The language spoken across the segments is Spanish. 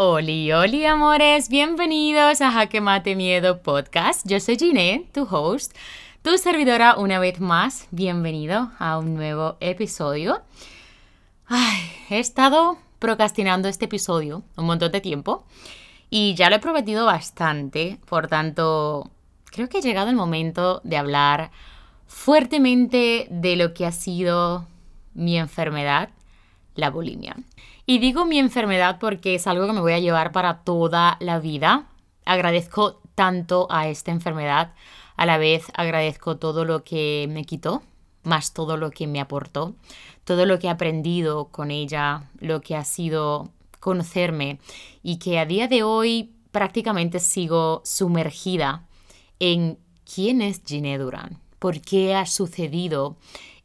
Oli, oli, amores, bienvenidos a Jaque Mate Miedo Podcast. Yo soy Ginette, tu host, tu servidora una vez más. Bienvenido a un nuevo episodio. Ay, he estado procrastinando este episodio un montón de tiempo y ya lo he prometido bastante, por tanto, creo que ha llegado el momento de hablar fuertemente de lo que ha sido mi enfermedad, la bulimia. Y digo mi enfermedad porque es algo que me voy a llevar para toda la vida. Agradezco tanto a esta enfermedad, a la vez agradezco todo lo que me quitó, más todo lo que me aportó, todo lo que he aprendido con ella, lo que ha sido conocerme y que a día de hoy prácticamente sigo sumergida en quién es Ginée Durán, por qué ha sucedido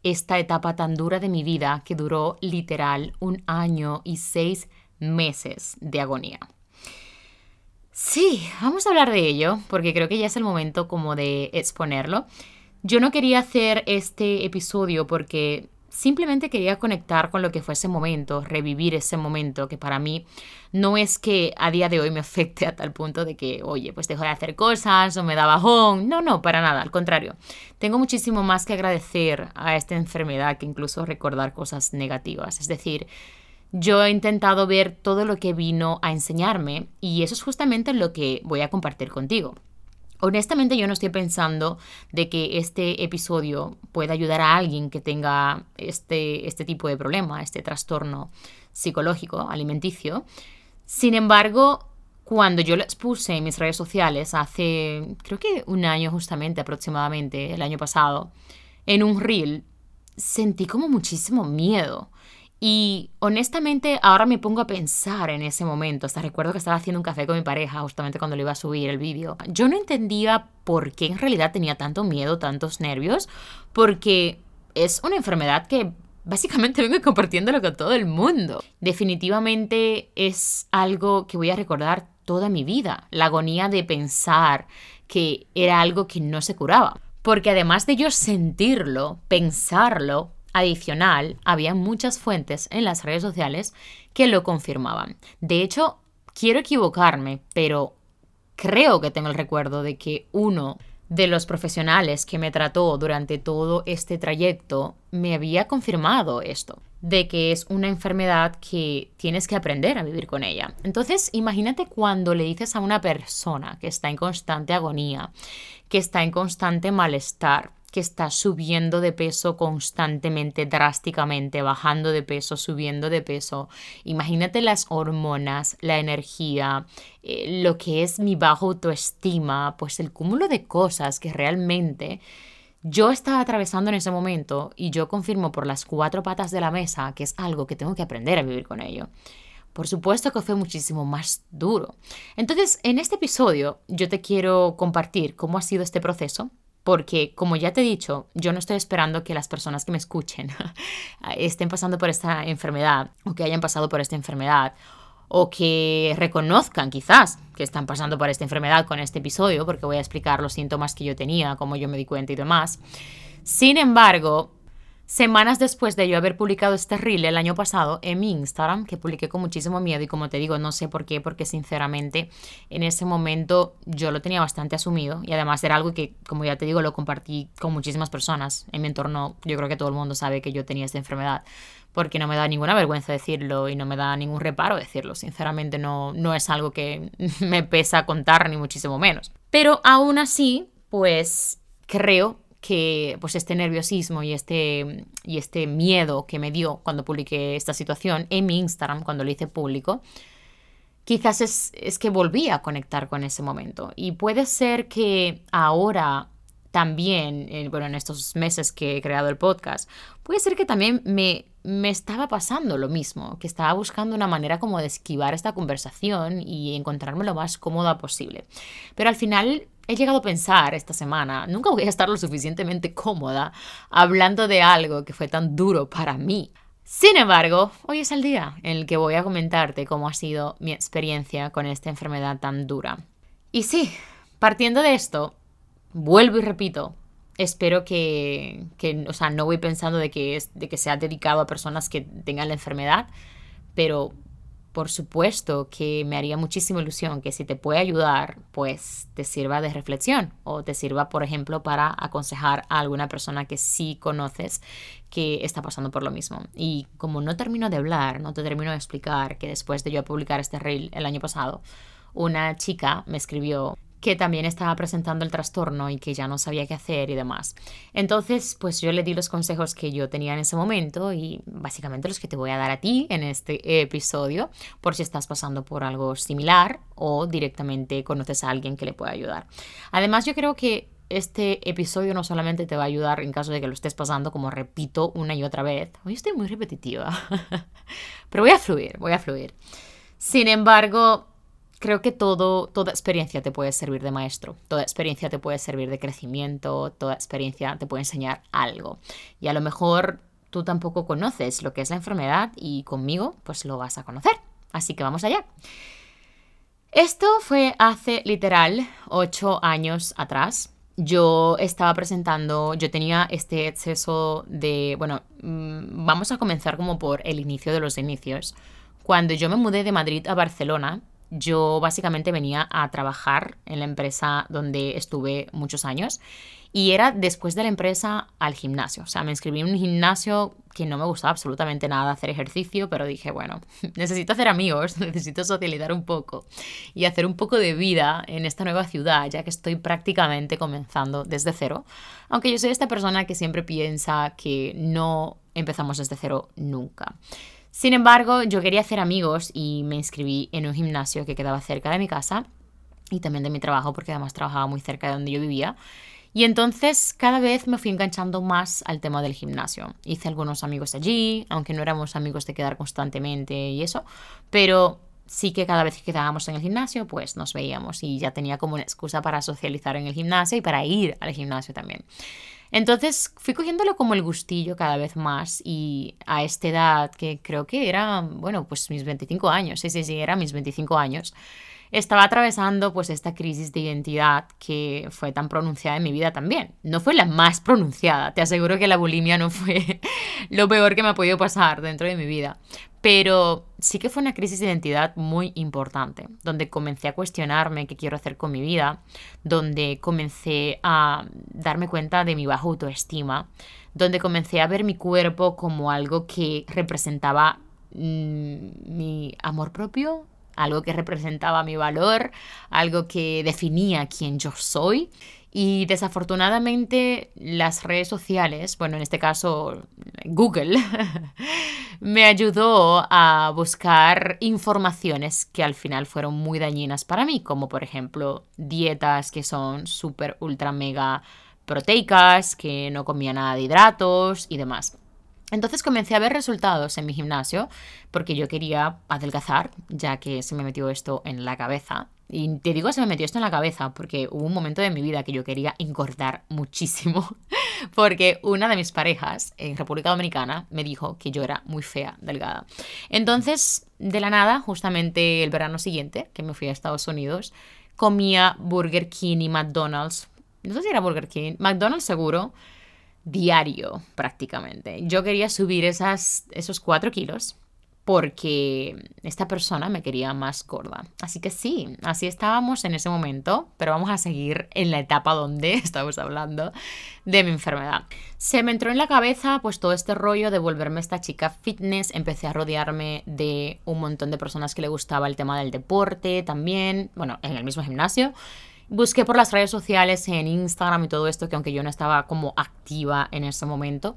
esta etapa tan dura de mi vida que duró literal un año y seis meses de agonía. Sí, vamos a hablar de ello, porque creo que ya es el momento como de exponerlo. Yo no quería hacer este episodio porque simplemente quería conectar con lo que fue ese momento, revivir ese momento que para mí no es que a día de hoy me afecte a tal punto de que, oye, pues dejo de hacer cosas o me da bajón. No, no, para nada, al contrario. Tengo muchísimo más que agradecer a esta enfermedad que incluso recordar cosas negativas. Es decir, yo he intentado ver todo lo que vino a enseñarme y eso es justamente lo que voy a compartir contigo. Honestamente yo no estoy pensando de que este episodio pueda ayudar a alguien que tenga este, este tipo de problema, este trastorno psicológico, alimenticio. Sin embargo, cuando yo lo expuse en mis redes sociales hace, creo que un año justamente aproximadamente, el año pasado, en un reel, sentí como muchísimo miedo. Y honestamente ahora me pongo a pensar en ese momento. Hasta recuerdo que estaba haciendo un café con mi pareja justamente cuando le iba a subir el vídeo. Yo no entendía por qué en realidad tenía tanto miedo, tantos nervios, porque es una enfermedad que básicamente vengo compartiéndolo con todo el mundo. Definitivamente es algo que voy a recordar toda mi vida. La agonía de pensar que era algo que no se curaba. Porque además de yo sentirlo, pensarlo, Adicional, había muchas fuentes en las redes sociales que lo confirmaban. De hecho, quiero equivocarme, pero creo que tengo el recuerdo de que uno de los profesionales que me trató durante todo este trayecto me había confirmado esto, de que es una enfermedad que tienes que aprender a vivir con ella. Entonces, imagínate cuando le dices a una persona que está en constante agonía, que está en constante malestar, que está subiendo de peso constantemente, drásticamente, bajando de peso, subiendo de peso. Imagínate las hormonas, la energía, eh, lo que es mi bajo autoestima, pues el cúmulo de cosas que realmente yo estaba atravesando en ese momento y yo confirmo por las cuatro patas de la mesa que es algo que tengo que aprender a vivir con ello. Por supuesto que fue muchísimo más duro. Entonces, en este episodio yo te quiero compartir cómo ha sido este proceso, porque como ya te he dicho, yo no estoy esperando que las personas que me escuchen estén pasando por esta enfermedad o que hayan pasado por esta enfermedad o que reconozcan quizás que están pasando por esta enfermedad con este episodio, porque voy a explicar los síntomas que yo tenía, cómo yo me di cuenta y demás. Sin embargo, Semanas después de yo haber publicado este reel el año pasado en mi Instagram, que publiqué con muchísimo miedo y como te digo, no sé por qué, porque sinceramente en ese momento yo lo tenía bastante asumido y además era algo que, como ya te digo, lo compartí con muchísimas personas en mi entorno. Yo creo que todo el mundo sabe que yo tenía esta enfermedad porque no me da ninguna vergüenza decirlo y no me da ningún reparo decirlo. Sinceramente no, no es algo que me pesa contar ni muchísimo menos. Pero aún así, pues creo que pues este nerviosismo y este, y este miedo que me dio cuando publiqué esta situación en mi Instagram, cuando lo hice público, quizás es, es que volví a conectar con ese momento. Y puede ser que ahora también, bueno, en estos meses que he creado el podcast, puede ser que también me, me estaba pasando lo mismo, que estaba buscando una manera como de esquivar esta conversación y encontrarme lo más cómoda posible. Pero al final he llegado a pensar esta semana, nunca voy a estar lo suficientemente cómoda hablando de algo que fue tan duro para mí. Sin embargo, hoy es el día en el que voy a comentarte cómo ha sido mi experiencia con esta enfermedad tan dura. Y sí, partiendo de esto, vuelvo y repito, espero que, que o sea, no voy pensando de que, es, de que sea dedicado a personas que tengan la enfermedad, pero por supuesto que me haría muchísima ilusión que si te puede ayudar, pues te sirva de reflexión o te sirva, por ejemplo, para aconsejar a alguna persona que sí conoces que está pasando por lo mismo. Y como no termino de hablar, no te termino de explicar que después de yo publicar este reel el año pasado, una chica me escribió que también estaba presentando el trastorno y que ya no sabía qué hacer y demás. Entonces, pues yo le di los consejos que yo tenía en ese momento y básicamente los que te voy a dar a ti en este episodio por si estás pasando por algo similar o directamente conoces a alguien que le pueda ayudar. Además, yo creo que este episodio no solamente te va a ayudar en caso de que lo estés pasando, como repito una y otra vez. Hoy estoy muy repetitiva, pero voy a fluir, voy a fluir. Sin embargo, creo que todo, toda experiencia te puede servir de maestro, toda experiencia te puede servir de crecimiento, toda experiencia te puede enseñar algo. Y a lo mejor tú tampoco conoces lo que es la enfermedad y conmigo pues lo vas a conocer. Así que vamos allá. Esto fue hace literal ocho años atrás. Yo estaba presentando, yo tenía este exceso de, bueno, mm, vamos a comenzar como por el inicio de los inicios. Cuando yo me mudé de Madrid a Barcelona, yo básicamente venía a trabajar en la empresa donde estuve muchos años y era después de la empresa al gimnasio. O sea, me inscribí en un gimnasio que no me gustaba absolutamente nada hacer ejercicio, pero dije, bueno, necesito hacer amigos, necesito socializar un poco y hacer un poco de vida en esta nueva ciudad, ya que estoy prácticamente comenzando desde cero. Aunque yo soy esta persona que siempre piensa que no empezamos desde cero nunca. Sin embargo, yo quería hacer amigos y me inscribí en un gimnasio que quedaba cerca de mi casa y también de mi trabajo, porque además trabajaba muy cerca de donde yo vivía. Y entonces cada vez me fui enganchando más al tema del gimnasio. Hice algunos amigos allí, aunque no éramos amigos de quedar constantemente y eso, pero sí que cada vez que quedábamos en el gimnasio, pues nos veíamos y ya tenía como una excusa para socializar en el gimnasio y para ir al gimnasio también. Entonces fui cogiéndolo como el gustillo cada vez más y a esta edad, que creo que era, bueno, pues mis 25 años, sí, sí, sí, era mis 25 años, estaba atravesando pues esta crisis de identidad que fue tan pronunciada en mi vida también. No fue la más pronunciada, te aseguro que la bulimia no fue lo peor que me ha podido pasar dentro de mi vida, pero sí que fue una crisis de identidad muy importante, donde comencé a cuestionarme qué quiero hacer con mi vida, donde comencé a darme cuenta de mi baja autoestima, donde comencé a ver mi cuerpo como algo que representaba mm, mi amor propio, algo que representaba mi valor, algo que definía quién yo soy. Y desafortunadamente las redes sociales, bueno, en este caso Google, me ayudó a buscar informaciones que al final fueron muy dañinas para mí, como por ejemplo dietas que son súper, ultra, mega proteicas, que no comía nada de hidratos y demás. Entonces comencé a ver resultados en mi gimnasio porque yo quería adelgazar, ya que se me metió esto en la cabeza. Y te digo, se me metió esto en la cabeza porque hubo un momento de mi vida que yo quería engordar muchísimo. Porque una de mis parejas en República Dominicana me dijo que yo era muy fea, delgada. Entonces, de la nada, justamente el verano siguiente, que me fui a Estados Unidos, comía Burger King y McDonald's. No sé si era Burger King, McDonald's seguro diario prácticamente. Yo quería subir esas, esos cuatro kilos porque esta persona me quería más gorda. Así que sí, así estábamos en ese momento, pero vamos a seguir en la etapa donde estamos hablando de mi enfermedad. Se me entró en la cabeza pues todo este rollo de volverme esta chica fitness, empecé a rodearme de un montón de personas que le gustaba el tema del deporte también, bueno, en el mismo gimnasio. Busqué por las redes sociales, en Instagram y todo esto, que aunque yo no estaba como activa en ese momento,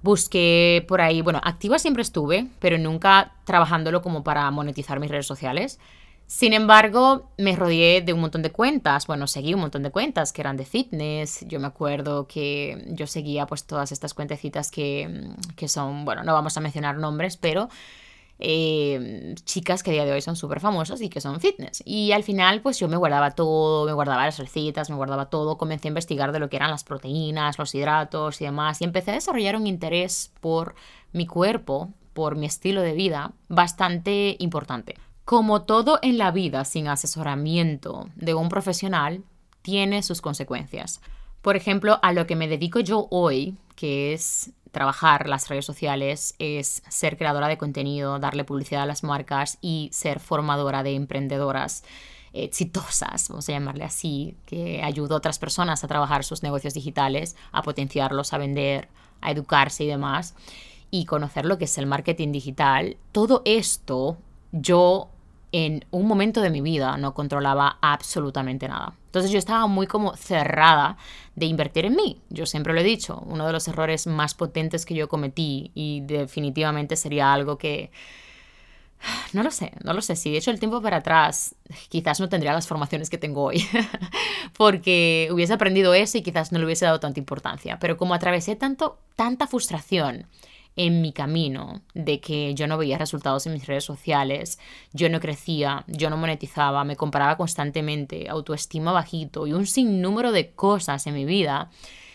busqué por ahí, bueno, activa siempre estuve, pero nunca trabajándolo como para monetizar mis redes sociales. Sin embargo, me rodeé de un montón de cuentas, bueno, seguí un montón de cuentas que eran de fitness, yo me acuerdo que yo seguía pues todas estas cuentecitas que, que son, bueno, no vamos a mencionar nombres, pero eh, chicas que a día de hoy son súper famosas y que son fitness. Y al final, pues yo me guardaba todo, me guardaba las recetas, me guardaba todo, comencé a investigar de lo que eran las proteínas, los hidratos y demás, y empecé a desarrollar un interés por mi cuerpo, por mi estilo de vida, bastante importante. Como todo en la vida sin asesoramiento de un profesional, tiene sus consecuencias. Por ejemplo, a lo que me dedico yo hoy, que es trabajar las redes sociales es ser creadora de contenido, darle publicidad a las marcas y ser formadora de emprendedoras exitosas, vamos a llamarle así, que ayuda a otras personas a trabajar sus negocios digitales, a potenciarlos, a vender, a educarse y demás, y conocer lo que es el marketing digital. Todo esto yo en un momento de mi vida no controlaba absolutamente nada. Entonces yo estaba muy como cerrada de invertir en mí. Yo siempre lo he dicho, uno de los errores más potentes que yo cometí y definitivamente sería algo que... No lo sé, no lo sé. Si de hecho el tiempo para atrás, quizás no tendría las formaciones que tengo hoy, porque hubiese aprendido eso y quizás no le hubiese dado tanta importancia. Pero como atravesé tanto, tanta frustración, en mi camino de que yo no veía resultados en mis redes sociales, yo no crecía, yo no monetizaba, me comparaba constantemente, autoestima bajito y un sinnúmero de cosas en mi vida.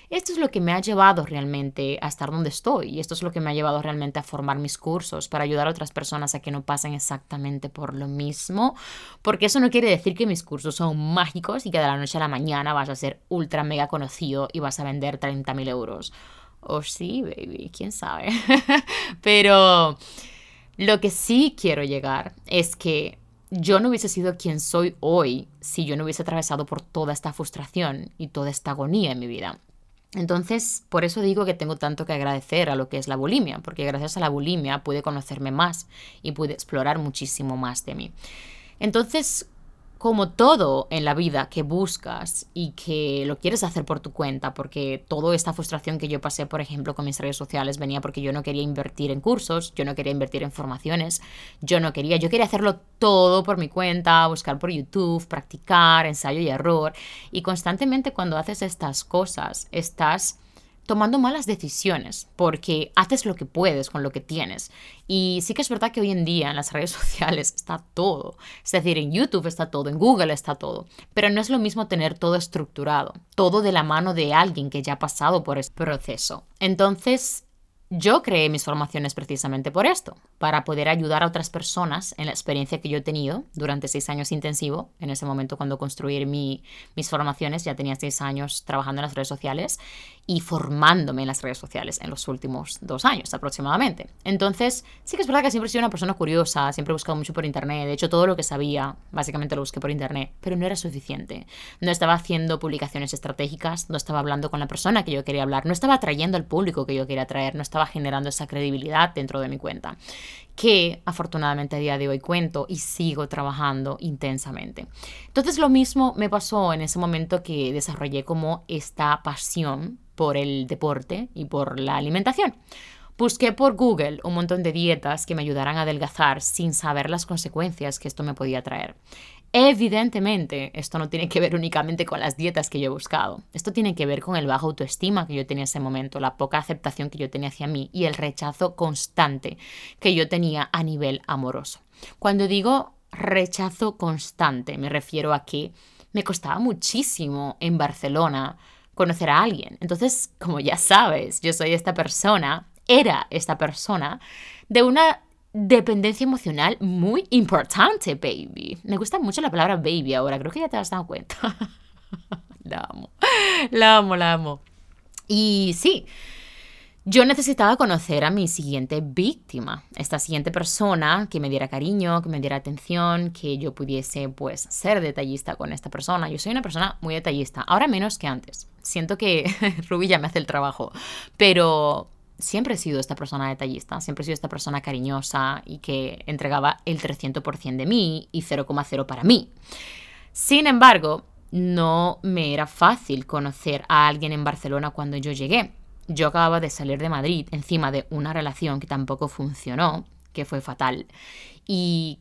Esto es lo que me ha llevado realmente a estar donde estoy y esto es lo que me ha llevado realmente a formar mis cursos para ayudar a otras personas a que no pasen exactamente por lo mismo, porque eso no quiere decir que mis cursos son mágicos y que de la noche a la mañana vas a ser ultra mega conocido y vas a vender 30.000 euros o sí, baby, quién sabe. Pero lo que sí quiero llegar es que yo no hubiese sido quien soy hoy si yo no hubiese atravesado por toda esta frustración y toda esta agonía en mi vida. Entonces, por eso digo que tengo tanto que agradecer a lo que es la bulimia, porque gracias a la bulimia pude conocerme más y pude explorar muchísimo más de mí. Entonces, como todo en la vida que buscas y que lo quieres hacer por tu cuenta, porque toda esta frustración que yo pasé, por ejemplo, con mis redes sociales venía porque yo no quería invertir en cursos, yo no quería invertir en formaciones, yo no quería, yo quería hacerlo todo por mi cuenta, buscar por YouTube, practicar, ensayo y error. Y constantemente cuando haces estas cosas, estás tomando malas decisiones porque haces lo que puedes con lo que tienes. Y sí que es verdad que hoy en día en las redes sociales está todo. Es decir, en YouTube está todo, en Google está todo. Pero no es lo mismo tener todo estructurado, todo de la mano de alguien que ya ha pasado por ese proceso. Entonces, yo creé mis formaciones precisamente por esto, para poder ayudar a otras personas en la experiencia que yo he tenido durante seis años intensivo. En ese momento, cuando construí mi, mis formaciones, ya tenía seis años trabajando en las redes sociales y formándome en las redes sociales en los últimos dos años aproximadamente. Entonces, sí que es verdad que siempre he sido una persona curiosa, siempre he buscado mucho por internet, de hecho todo lo que sabía básicamente lo busqué por internet, pero no era suficiente. No estaba haciendo publicaciones estratégicas, no estaba hablando con la persona que yo quería hablar, no estaba atrayendo al público que yo quería atraer, no estaba generando esa credibilidad dentro de mi cuenta que afortunadamente a día de hoy cuento y sigo trabajando intensamente. Entonces lo mismo me pasó en ese momento que desarrollé como esta pasión por el deporte y por la alimentación. Busqué por Google un montón de dietas que me ayudaran a adelgazar sin saber las consecuencias que esto me podía traer. Evidentemente, esto no tiene que ver únicamente con las dietas que yo he buscado. Esto tiene que ver con el bajo autoestima que yo tenía en ese momento, la poca aceptación que yo tenía hacia mí y el rechazo constante que yo tenía a nivel amoroso. Cuando digo rechazo constante, me refiero a que me costaba muchísimo en Barcelona conocer a alguien. Entonces, como ya sabes, yo soy esta persona, era esta persona, de una dependencia emocional muy importante, baby. Me gusta mucho la palabra baby ahora, creo que ya te has dado cuenta. la amo, la amo, la amo. Y sí, yo necesitaba conocer a mi siguiente víctima, esta siguiente persona que me diera cariño, que me diera atención, que yo pudiese pues ser detallista con esta persona. Yo soy una persona muy detallista, ahora menos que antes. Siento que Ruby ya me hace el trabajo, pero siempre he sido esta persona detallista, siempre he sido esta persona cariñosa y que entregaba el 300% de mí y 0,0 para mí. Sin embargo, no me era fácil conocer a alguien en Barcelona cuando yo llegué yo acababa de salir de Madrid encima de una relación que tampoco funcionó, que fue fatal. Y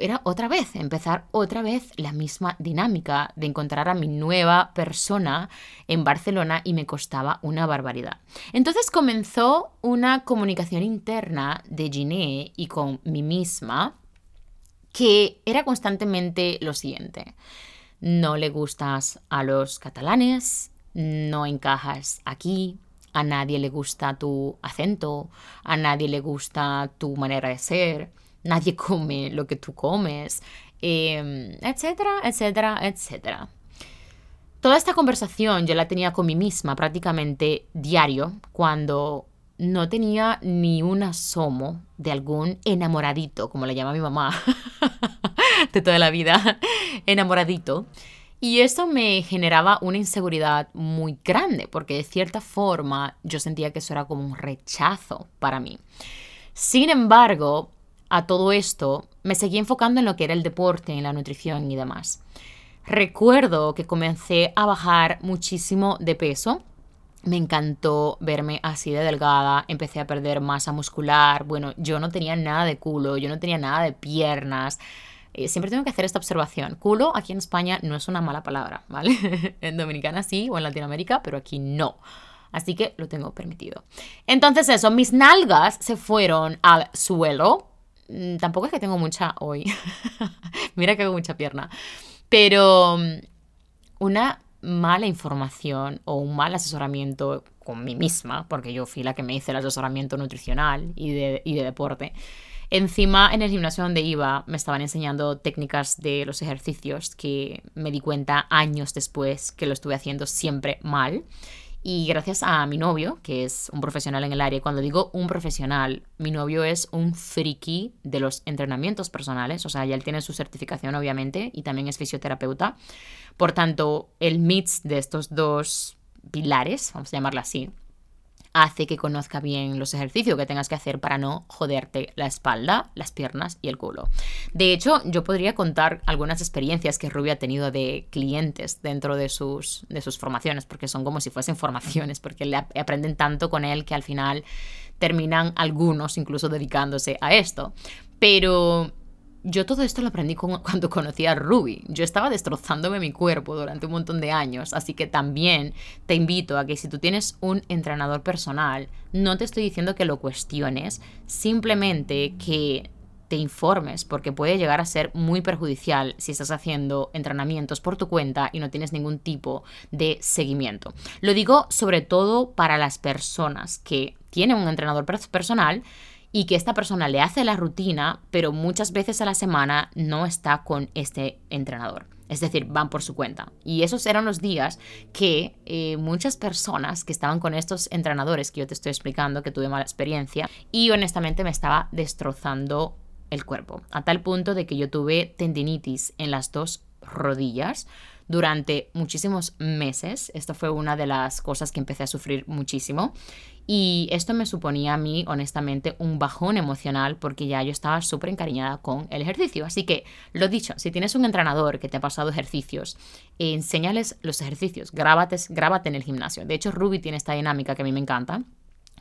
era otra vez, empezar otra vez la misma dinámica de encontrar a mi nueva persona en Barcelona y me costaba una barbaridad. Entonces comenzó una comunicación interna de Giné y con mí misma que era constantemente lo siguiente. No le gustas a los catalanes, no encajas aquí, a nadie le gusta tu acento, a nadie le gusta tu manera de ser, nadie come lo que tú comes, em, etcétera, etcétera, etcétera. Toda esta conversación yo la tenía con mí misma prácticamente diario cuando no tenía ni un asomo de algún enamoradito, como le llama mi mamá, de toda la vida, enamoradito. Y eso me generaba una inseguridad muy grande, porque de cierta forma yo sentía que eso era como un rechazo para mí. Sin embargo, a todo esto me seguí enfocando en lo que era el deporte, en la nutrición y demás. Recuerdo que comencé a bajar muchísimo de peso. Me encantó verme así de delgada, empecé a perder masa muscular. Bueno, yo no tenía nada de culo, yo no tenía nada de piernas. Eh, siempre tengo que hacer esta observación. Culo aquí en España no es una mala palabra, ¿vale? en Dominicana sí o en Latinoamérica, pero aquí no. Así que lo tengo permitido. Entonces eso, mis nalgas se fueron al suelo. Mm, tampoco es que tengo mucha hoy. Mira que hago mucha pierna. Pero mm, una mala información o un mal asesoramiento con mí misma, porque yo fui la que me hice el asesoramiento nutricional y de, y de deporte, Encima, en el gimnasio donde iba, me estaban enseñando técnicas de los ejercicios que me di cuenta años después que lo estuve haciendo siempre mal. Y gracias a mi novio, que es un profesional en el área, cuando digo un profesional, mi novio es un friki de los entrenamientos personales, o sea, ya él tiene su certificación obviamente y también es fisioterapeuta. Por tanto, el mix de estos dos pilares, vamos a llamarlo así, hace que conozca bien los ejercicios que tengas que hacer para no joderte la espalda, las piernas y el culo. De hecho, yo podría contar algunas experiencias que Ruby ha tenido de clientes dentro de sus, de sus formaciones, porque son como si fuesen formaciones, porque le aprenden tanto con él que al final terminan algunos incluso dedicándose a esto. Pero yo todo esto lo aprendí cuando conocí a Ruby. Yo estaba destrozándome mi cuerpo durante un montón de años, así que también te invito a que si tú tienes un entrenador personal, no te estoy diciendo que lo cuestiones, simplemente que te informes, porque puede llegar a ser muy perjudicial si estás haciendo entrenamientos por tu cuenta y no tienes ningún tipo de seguimiento. Lo digo sobre todo para las personas que tienen un entrenador personal, y que esta persona le hace la rutina, pero muchas veces a la semana no está con este entrenador. Es decir, van por su cuenta. Y esos eran los días que eh, muchas personas que estaban con estos entrenadores que yo te estoy explicando, que tuve mala experiencia, y honestamente me estaba destrozando el cuerpo. A tal punto de que yo tuve tendinitis en las dos rodillas durante muchísimos meses. Esto fue una de las cosas que empecé a sufrir muchísimo. Y esto me suponía a mí, honestamente, un bajón emocional porque ya yo estaba súper encariñada con el ejercicio. Así que, lo dicho, si tienes un entrenador que te ha pasado ejercicios, enséñales los ejercicios, grábate, grábate en el gimnasio. De hecho, Ruby tiene esta dinámica que a mí me encanta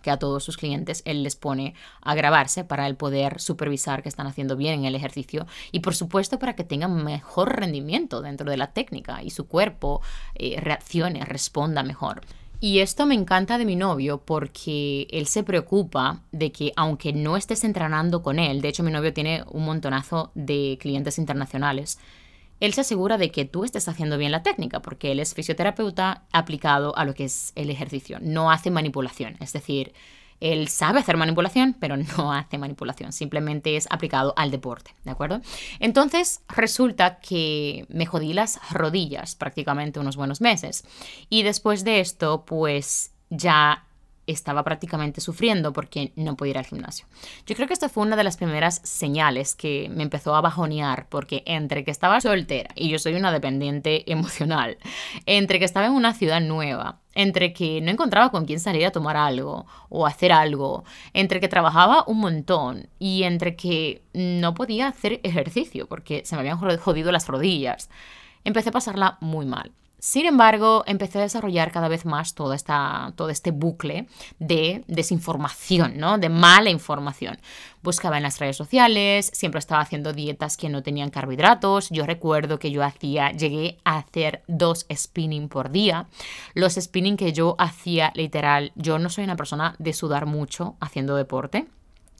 que a todos sus clientes él les pone a grabarse para el poder supervisar que están haciendo bien en el ejercicio y por supuesto para que tengan mejor rendimiento dentro de la técnica y su cuerpo eh, reaccione, responda mejor. Y esto me encanta de mi novio porque él se preocupa de que aunque no estés entrenando con él, de hecho mi novio tiene un montonazo de clientes internacionales, él se asegura de que tú estés haciendo bien la técnica, porque él es fisioterapeuta aplicado a lo que es el ejercicio, no hace manipulación, es decir, él sabe hacer manipulación, pero no hace manipulación, simplemente es aplicado al deporte, ¿de acuerdo? Entonces resulta que me jodí las rodillas prácticamente unos buenos meses y después de esto pues ya estaba prácticamente sufriendo porque no podía ir al gimnasio. Yo creo que esta fue una de las primeras señales que me empezó a bajonear porque entre que estaba soltera y yo soy una dependiente emocional, entre que estaba en una ciudad nueva, entre que no encontraba con quién salir a tomar algo o hacer algo, entre que trabajaba un montón y entre que no podía hacer ejercicio porque se me habían jodido las rodillas, empecé a pasarla muy mal. Sin embargo, empecé a desarrollar cada vez más todo, esta, todo este bucle de desinformación, ¿no? de mala información. Buscaba en las redes sociales, siempre estaba haciendo dietas que no tenían carbohidratos. Yo recuerdo que yo hacía, llegué a hacer dos spinning por día. Los spinning que yo hacía, literal, yo no soy una persona de sudar mucho haciendo deporte.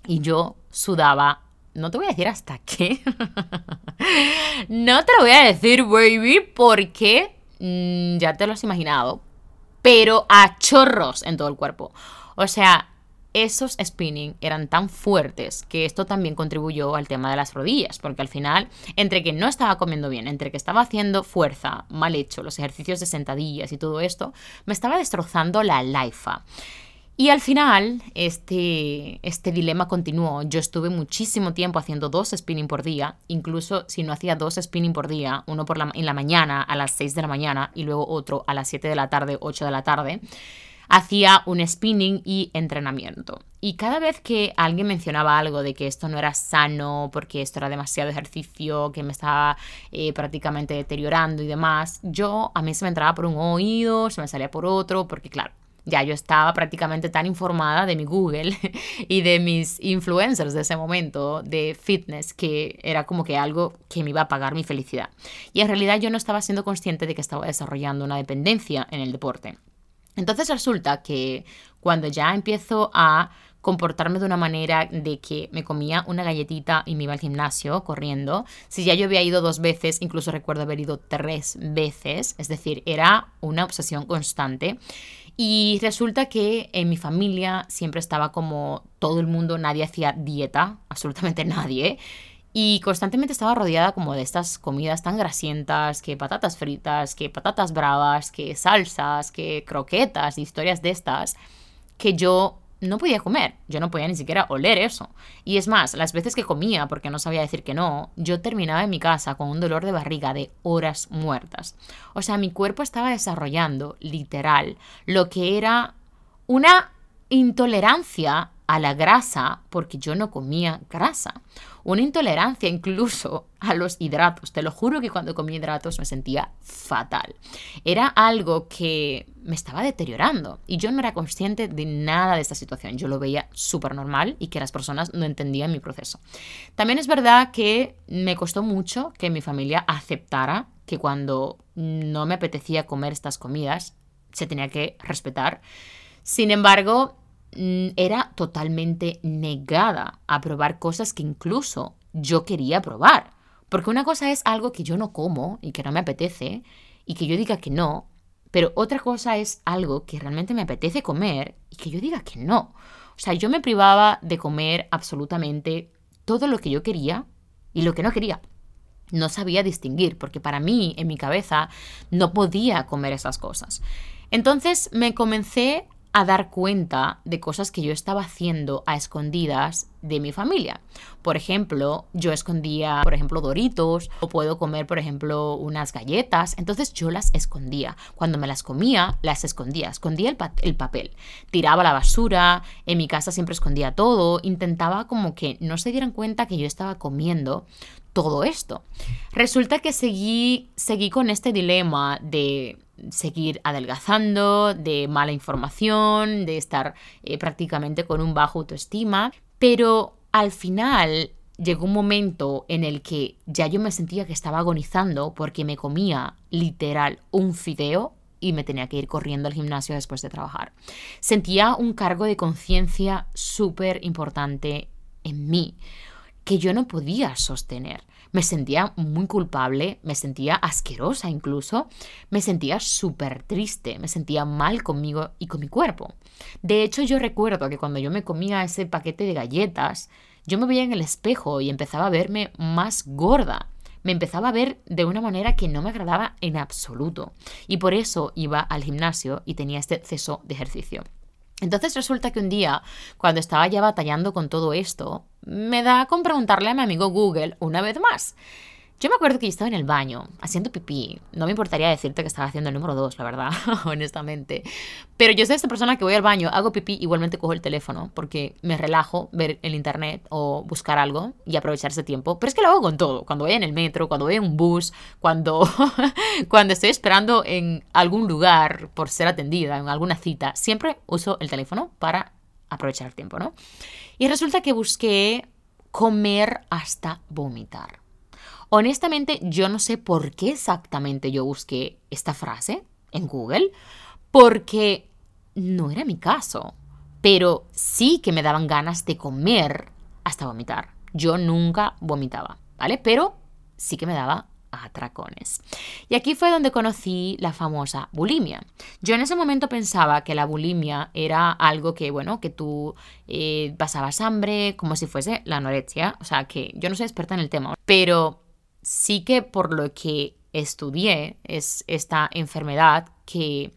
Y yo sudaba no te voy a decir hasta qué. no te lo voy a decir, baby, porque Mm, ya te lo has imaginado, pero a chorros en todo el cuerpo. O sea, esos spinning eran tan fuertes que esto también contribuyó al tema de las rodillas, porque al final, entre que no estaba comiendo bien, entre que estaba haciendo fuerza mal hecho, los ejercicios de sentadillas y todo esto, me estaba destrozando la laifa. Y al final, este, este dilema continuó. Yo estuve muchísimo tiempo haciendo dos spinning por día, incluso si no hacía dos spinning por día, uno por la, en la mañana a las 6 de la mañana y luego otro a las 7 de la tarde, 8 de la tarde, hacía un spinning y entrenamiento. Y cada vez que alguien mencionaba algo de que esto no era sano, porque esto era demasiado ejercicio, que me estaba eh, prácticamente deteriorando y demás, yo a mí se me entraba por un oído, se me salía por otro, porque claro, ya yo estaba prácticamente tan informada de mi Google y de mis influencers de ese momento de fitness que era como que algo que me iba a pagar mi felicidad. Y en realidad yo no estaba siendo consciente de que estaba desarrollando una dependencia en el deporte. Entonces resulta que cuando ya empiezo a comportarme de una manera de que me comía una galletita y me iba al gimnasio corriendo. Si ya yo había ido dos veces, incluso recuerdo haber ido tres veces, es decir, era una obsesión constante. Y resulta que en mi familia siempre estaba como todo el mundo, nadie hacía dieta, absolutamente nadie. Y constantemente estaba rodeada como de estas comidas tan grasientas, que patatas fritas, que patatas bravas, que salsas, que croquetas, historias de estas, que yo no podía comer, yo no podía ni siquiera oler eso. Y es más, las veces que comía, porque no sabía decir que no, yo terminaba en mi casa con un dolor de barriga de horas muertas. O sea, mi cuerpo estaba desarrollando, literal, lo que era una intolerancia a la grasa porque yo no comía grasa. Una intolerancia incluso a los hidratos. Te lo juro que cuando comía hidratos me sentía fatal. Era algo que me estaba deteriorando y yo no era consciente de nada de esta situación. Yo lo veía súper normal y que las personas no entendían mi proceso. También es verdad que me costó mucho que mi familia aceptara que cuando no me apetecía comer estas comidas se tenía que respetar. Sin embargo, era totalmente negada a probar cosas que incluso yo quería probar. Porque una cosa es algo que yo no como y que no me apetece y que yo diga que no, pero otra cosa es algo que realmente me apetece comer y que yo diga que no. O sea, yo me privaba de comer absolutamente todo lo que yo quería y lo que no quería. No sabía distinguir, porque para mí, en mi cabeza, no podía comer esas cosas. Entonces me comencé a dar cuenta de cosas que yo estaba haciendo a escondidas de mi familia. Por ejemplo, yo escondía, por ejemplo, doritos o puedo comer, por ejemplo, unas galletas. Entonces yo las escondía. Cuando me las comía, las escondía. Escondía el, el papel. Tiraba la basura. En mi casa siempre escondía todo. Intentaba como que no se dieran cuenta que yo estaba comiendo todo esto. Resulta que seguí, seguí con este dilema de seguir adelgazando, de mala información, de estar eh, prácticamente con un bajo autoestima, pero al final llegó un momento en el que ya yo me sentía que estaba agonizando porque me comía literal un fideo y me tenía que ir corriendo al gimnasio después de trabajar. Sentía un cargo de conciencia súper importante en mí que yo no podía sostener. Me sentía muy culpable, me sentía asquerosa incluso, me sentía súper triste, me sentía mal conmigo y con mi cuerpo. De hecho, yo recuerdo que cuando yo me comía ese paquete de galletas, yo me veía en el espejo y empezaba a verme más gorda. Me empezaba a ver de una manera que no me agradaba en absoluto. Y por eso iba al gimnasio y tenía este exceso de ejercicio. Entonces resulta que un día, cuando estaba ya batallando con todo esto, me da con preguntarle a mi amigo Google una vez más. Yo me acuerdo que yo estaba en el baño haciendo pipí. No me importaría decirte que estaba haciendo el número 2, la verdad, honestamente. Pero yo soy esta persona que voy al baño, hago pipí, igualmente cojo el teléfono porque me relajo ver el internet o buscar algo y aprovechar ese tiempo. Pero es que lo hago con todo. Cuando voy en el metro, cuando voy en un bus, cuando, cuando estoy esperando en algún lugar por ser atendida, en alguna cita, siempre uso el teléfono para aprovechar el tiempo, ¿no? Y resulta que busqué comer hasta vomitar. Honestamente, yo no sé por qué exactamente yo busqué esta frase en Google, porque no era mi caso, pero sí que me daban ganas de comer hasta vomitar. Yo nunca vomitaba, ¿vale? Pero sí que me daba atracones. Y aquí fue donde conocí la famosa bulimia. Yo en ese momento pensaba que la bulimia era algo que, bueno, que tú eh, pasabas hambre, como si fuese la anorexia. O sea, que yo no soy experta en el tema, pero sí que por lo que estudié es esta enfermedad que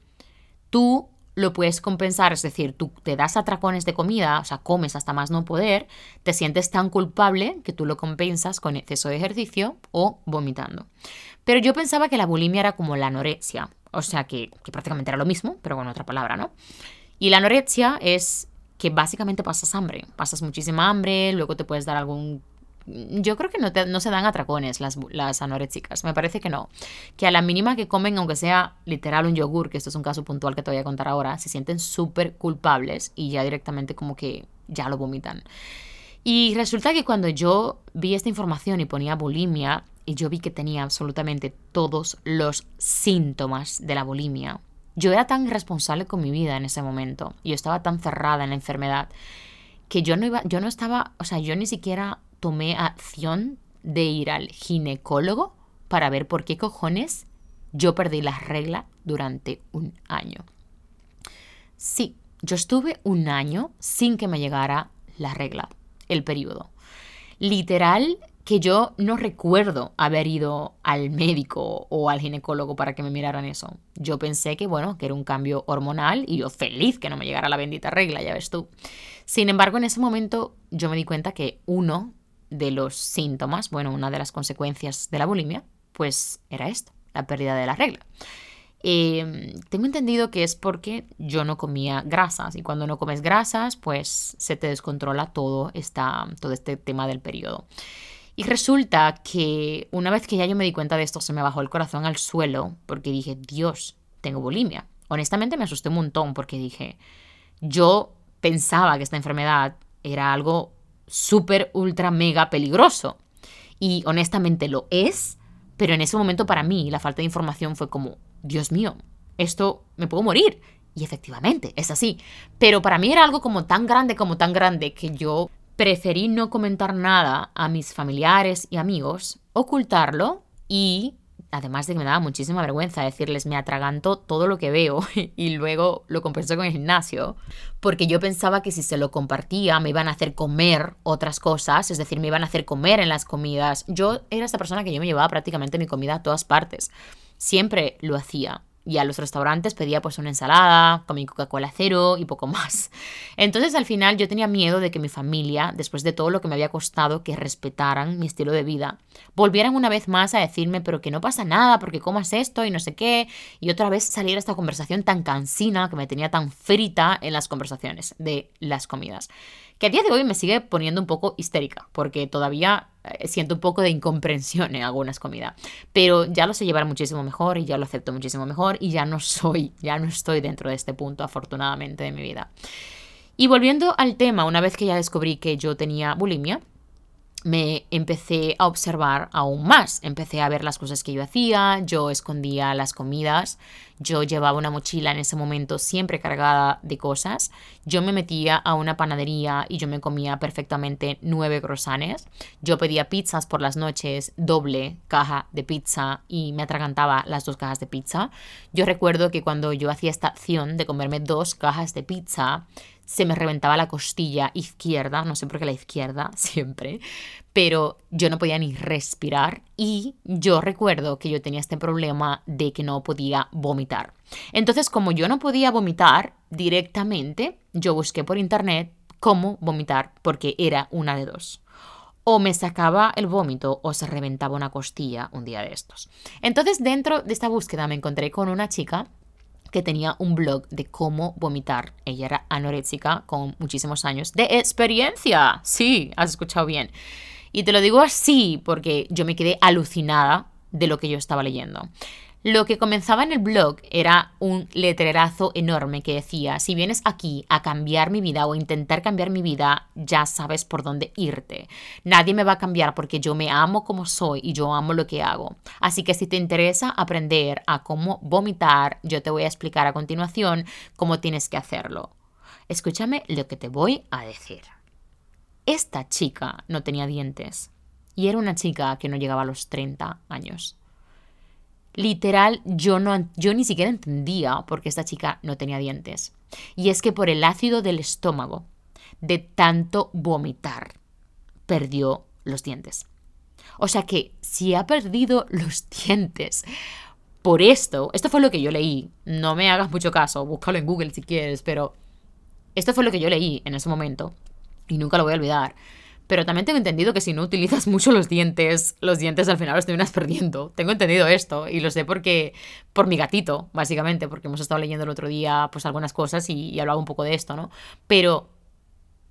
tú lo puedes compensar, es decir, tú te das atracones de comida, o sea, comes hasta más no poder, te sientes tan culpable que tú lo compensas con exceso de ejercicio o vomitando. Pero yo pensaba que la bulimia era como la anorexia, o sea, que, que prácticamente era lo mismo, pero con otra palabra, ¿no? Y la anorexia es que básicamente pasas hambre, pasas muchísima hambre, luego te puedes dar algún yo creo que no, se dan atracones las, las anoréxicas, me parece que no. Que a la mínima que comen, aunque sea literal un yogur, que esto es un caso puntual que te voy a contar ahora, se sienten súper culpables y ya directamente como que ya lo vomitan. Y resulta que cuando yo vi esta información y ponía bulimia, y yo vi que tenía absolutamente todos los síntomas de la bulimia, yo era tan irresponsable con mi vida en ese momento, yo estaba tan cerrada en la enfermedad, que yo no iba, yo no estaba, o sea, yo ni siquiera tomé acción de ir al ginecólogo para ver por qué cojones yo perdí la regla durante un año. Sí, yo estuve un año sin que me llegara la regla, el periodo. Literal que yo no recuerdo haber ido al médico o al ginecólogo para que me miraran eso. Yo pensé que, bueno, que era un cambio hormonal y yo feliz que no me llegara la bendita regla, ya ves tú. Sin embargo, en ese momento yo me di cuenta que uno de los síntomas, bueno, una de las consecuencias de la bulimia, pues era esto, la pérdida de la regla. Em, tengo entendido que es porque yo no comía grasas y cuando no comes grasas, pues se te descontrola todo, esta, todo este tema del periodo. Y resulta que una vez que ya yo me di cuenta de esto, se me bajó el corazón al suelo porque dije, Dios, tengo bulimia. Honestamente me asusté un montón porque dije, yo pensaba que esta enfermedad era algo súper, ultra, mega peligroso. Y honestamente lo es, pero en ese momento para mí la falta de información fue como, Dios mío, esto me puedo morir. Y efectivamente, es así. Pero para mí era algo como tan grande, como tan grande, que yo preferí no comentar nada a mis familiares y amigos, ocultarlo y además de que me daba muchísima vergüenza decirles me atraganto todo lo que veo y luego lo compensé con el gimnasio, porque yo pensaba que si se lo compartía me iban a hacer comer otras cosas, es decir, me iban a hacer comer en las comidas. Yo era esta persona que yo me llevaba prácticamente mi comida a todas partes. Siempre lo hacía y a los restaurantes pedía pues una ensalada con mi Coca-Cola cero y poco más. Entonces al final yo tenía miedo de que mi familia, después de todo lo que me había costado que respetaran mi estilo de vida, volvieran una vez más a decirme pero que no pasa nada porque comas esto y no sé qué y otra vez saliera esta conversación tan cansina que me tenía tan frita en las conversaciones de las comidas que a día de hoy me sigue poniendo un poco histérica, porque todavía eh, siento un poco de incomprensión en algunas comidas, pero ya lo sé llevar muchísimo mejor y ya lo acepto muchísimo mejor y ya no soy, ya no estoy dentro de este punto afortunadamente de mi vida. Y volviendo al tema, una vez que ya descubrí que yo tenía bulimia, me empecé a observar aún más. Empecé a ver las cosas que yo hacía, yo escondía las comidas, yo llevaba una mochila en ese momento siempre cargada de cosas, yo me metía a una panadería y yo me comía perfectamente nueve croissants, yo pedía pizzas por las noches, doble caja de pizza y me atragantaba las dos cajas de pizza. Yo recuerdo que cuando yo hacía esta acción de comerme dos cajas de pizza, se me reventaba la costilla izquierda, no sé por qué la izquierda, siempre, pero yo no podía ni respirar y yo recuerdo que yo tenía este problema de que no podía vomitar. Entonces, como yo no podía vomitar directamente, yo busqué por internet cómo vomitar porque era una de dos. O me sacaba el vómito o se reventaba una costilla un día de estos. Entonces, dentro de esta búsqueda me encontré con una chica que tenía un blog de cómo vomitar. Ella era anoréxica con muchísimos años de experiencia. Sí, has escuchado bien. Y te lo digo así porque yo me quedé alucinada de lo que yo estaba leyendo. Lo que comenzaba en el blog era un letrerazo enorme que decía, si vienes aquí a cambiar mi vida o intentar cambiar mi vida, ya sabes por dónde irte. Nadie me va a cambiar porque yo me amo como soy y yo amo lo que hago. Así que si te interesa aprender a cómo vomitar, yo te voy a explicar a continuación cómo tienes que hacerlo. Escúchame lo que te voy a decir. Esta chica no tenía dientes y era una chica que no llegaba a los 30 años. Literal, yo, no, yo ni siquiera entendía por qué esta chica no tenía dientes. Y es que por el ácido del estómago, de tanto vomitar, perdió los dientes. O sea que si ha perdido los dientes por esto, esto fue lo que yo leí, no me hagas mucho caso, búscalo en Google si quieres, pero esto fue lo que yo leí en ese momento y nunca lo voy a olvidar. Pero también tengo entendido que si no utilizas mucho los dientes, los dientes al final los terminas perdiendo. Tengo entendido esto y lo sé porque por mi gatito, básicamente, porque hemos estado leyendo el otro día pues algunas cosas y, y hablaba un poco de esto, ¿no? Pero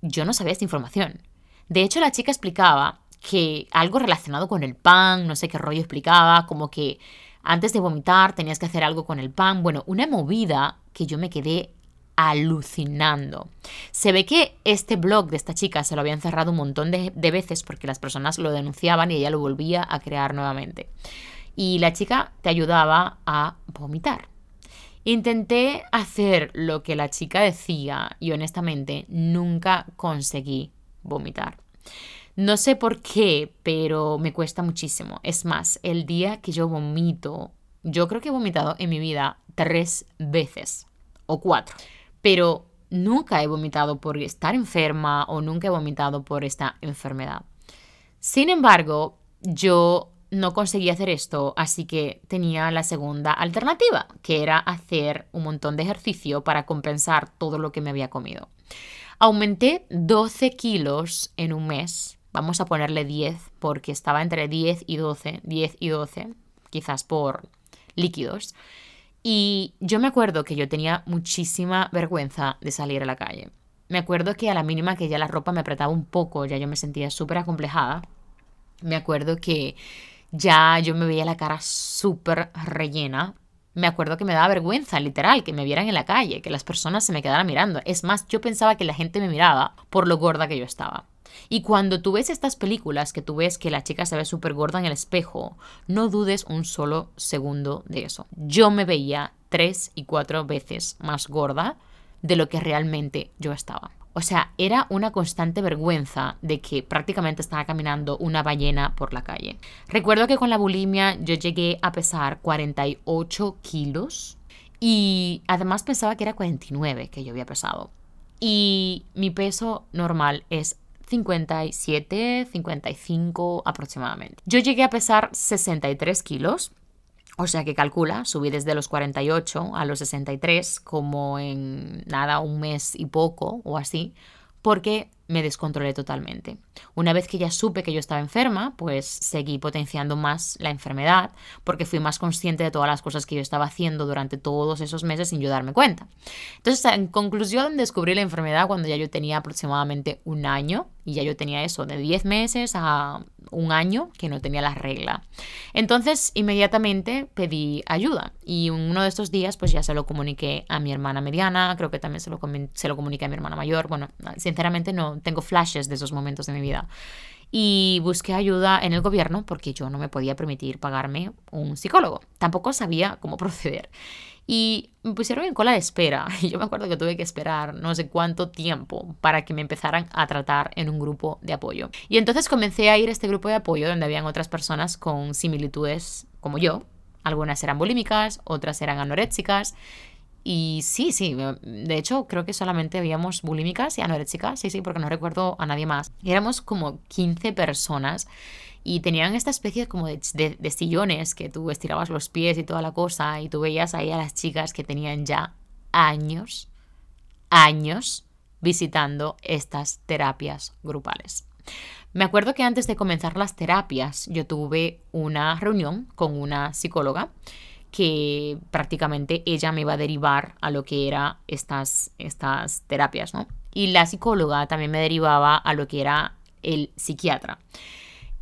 yo no sabía esta información. De hecho, la chica explicaba que algo relacionado con el pan, no sé qué rollo explicaba, como que antes de vomitar tenías que hacer algo con el pan. Bueno, una movida que yo me quedé alucinando. Se ve que este blog de esta chica se lo habían cerrado un montón de, veces porque las personas lo denunciaban y ella lo volvía a crear nuevamente. Y la chica te ayudaba a vomitar. Intenté hacer lo que la chica decía y honestamente nunca conseguí vomitar. No sé por qué, pero me cuesta muchísimo. Es más, el día que yo vomito, yo creo que he vomitado en mi vida tres veces o cuatro pero nunca he vomitado por estar enferma o nunca he vomitado por esta enfermedad. Sin embargo, yo no conseguí hacer esto, así que tenía la segunda alternativa, que era hacer un montón de ejercicio para compensar todo lo que me había comido. Aumenté 12 kilos en un mes, vamos a ponerle 10 porque estaba entre 10 y 12, 10 y 12, quizás por líquidos. Y yo me acuerdo que yo tenía muchísima vergüenza de salir a la calle. Me acuerdo que a la mínima que ya la ropa me apretaba un poco, ya yo me sentía súper acomplejada. Me acuerdo que ya yo me veía la cara súper rellena. Me acuerdo que me daba vergüenza, literal, que me vieran en la calle, que las personas se me quedaran mirando. Es más, yo pensaba que la gente me miraba por lo gorda que yo estaba. Y cuando tú ves estas películas, que tú ves que la chica se ve súper gorda en el espejo, no dudes un solo segundo de eso. Yo me veía tres y cuatro veces más gorda de lo que realmente yo estaba. O sea, era una constante vergüenza de que prácticamente estaba caminando una ballena por la calle. Recuerdo que con la bulimia yo llegué a pesar 48 kilos y además pensaba que era 49 que yo había pesado. Y mi peso normal es 57, 55 aproximadamente. Yo llegué a pesar 63 kilos, o sea que calcula, subí desde los 48 a los 63 como en nada, un mes y poco o así, porque me descontrolé totalmente. Una vez que ya supe que yo estaba enferma, pues seguí potenciando más la enfermedad porque fui más consciente de todas las cosas que yo estaba haciendo durante todos esos meses sin yo darme cuenta. Entonces, en conclusión, descubrí la enfermedad cuando ya yo tenía aproximadamente un año y ya yo tenía eso, de 10 meses a un año que no tenía la regla. Entonces, inmediatamente pedí ayuda y uno de estos días pues ya se lo comuniqué a mi hermana mediana, creo que también se lo, se lo comuniqué a mi hermana mayor. Bueno, sinceramente no tengo flashes de esos momentos de mi vida. Y busqué ayuda en el gobierno porque yo no me podía permitir pagarme un psicólogo. Tampoco sabía cómo proceder. Y me pusieron en cola de espera. Y yo me acuerdo que tuve que esperar no sé cuánto tiempo para que me empezaran a tratar en un grupo de apoyo. Y entonces comencé a ir a este grupo de apoyo donde habían otras personas con similitudes como yo. Algunas eran bulímicas, otras eran anoréxicas y sí, sí, de hecho creo que solamente habíamos bulímicas y anoréxicas, sí, sí, porque no recuerdo a nadie más. éramos como 15 personas y tenían esta especie como de, de, sillones que tú estirabas los pies y toda la cosa y tú veías ahí a las chicas que tenían ya años, años visitando estas terapias grupales. Me acuerdo que antes de comenzar las terapias yo tuve una reunión con una psicóloga que prácticamente ella me iba a derivar a lo que era estas, estas terapias, ¿no? Y la psicóloga también me derivaba a lo que era el psiquiatra.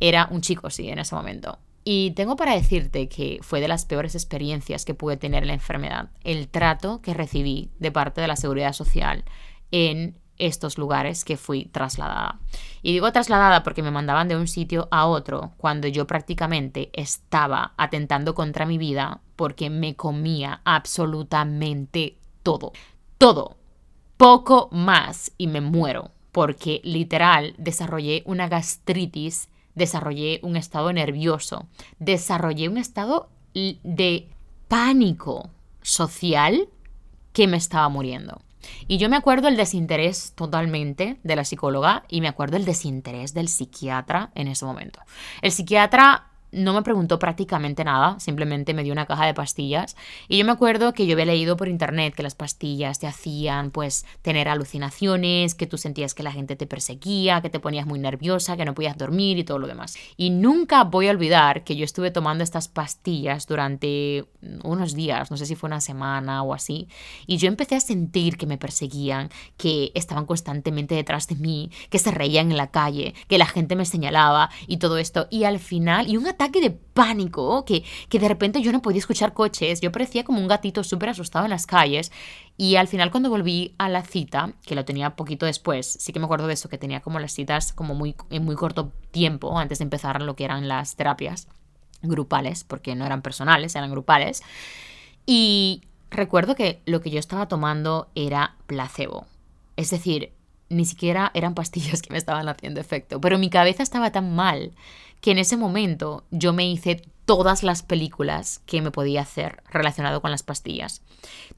Era un chico, sí, en ese momento. Y tengo para decirte que fue de las peores experiencias que pude tener en la enfermedad. El trato que recibí de parte de la seguridad social en estos lugares que fui trasladada. Y digo trasladada porque me mandaban de un sitio a otro cuando yo prácticamente estaba atentando contra mi vida porque me comía absolutamente todo. Todo. Poco más y me muero porque literal desarrollé una gastritis, desarrollé un estado nervioso, desarrollé un estado de pánico social que me estaba muriendo. Y yo me acuerdo el desinterés totalmente de la psicóloga y me acuerdo el desinterés del psiquiatra en ese momento. El psiquiatra no me preguntó prácticamente nada, simplemente me dio una caja de pastillas. Y yo me acuerdo que yo había leído por internet que las pastillas te hacían pues tener alucinaciones, que tú sentías que la gente te perseguía, que te ponías muy nerviosa, que no podías dormir y todo lo demás. Y nunca voy a olvidar que yo estuve tomando estas pastillas durante unos días, no sé si fue una semana o así, y yo empecé a sentir que me perseguían, que estaban constantemente detrás de mí, que se reían en la calle, que la gente me señalaba y todo esto. Y al final, y un ataque de pánico, que, que de repente yo no podía escuchar coches, yo parecía como un gatito súper asustado en las calles. Y al final cuando volví a la cita, que lo tenía poquito después, sí que me acuerdo de eso, que tenía como las citas como muy, en muy corto tiempo antes de empezar lo que eran las terapias grupales, porque no eran personales, eran grupales. Y recuerdo que lo que yo estaba tomando era placebo. Es decir, ni siquiera eran pastillas que me estaban haciendo efecto, pero mi cabeza estaba tan mal que en ese momento yo me hice todas las películas que me podía hacer relacionado con las pastillas.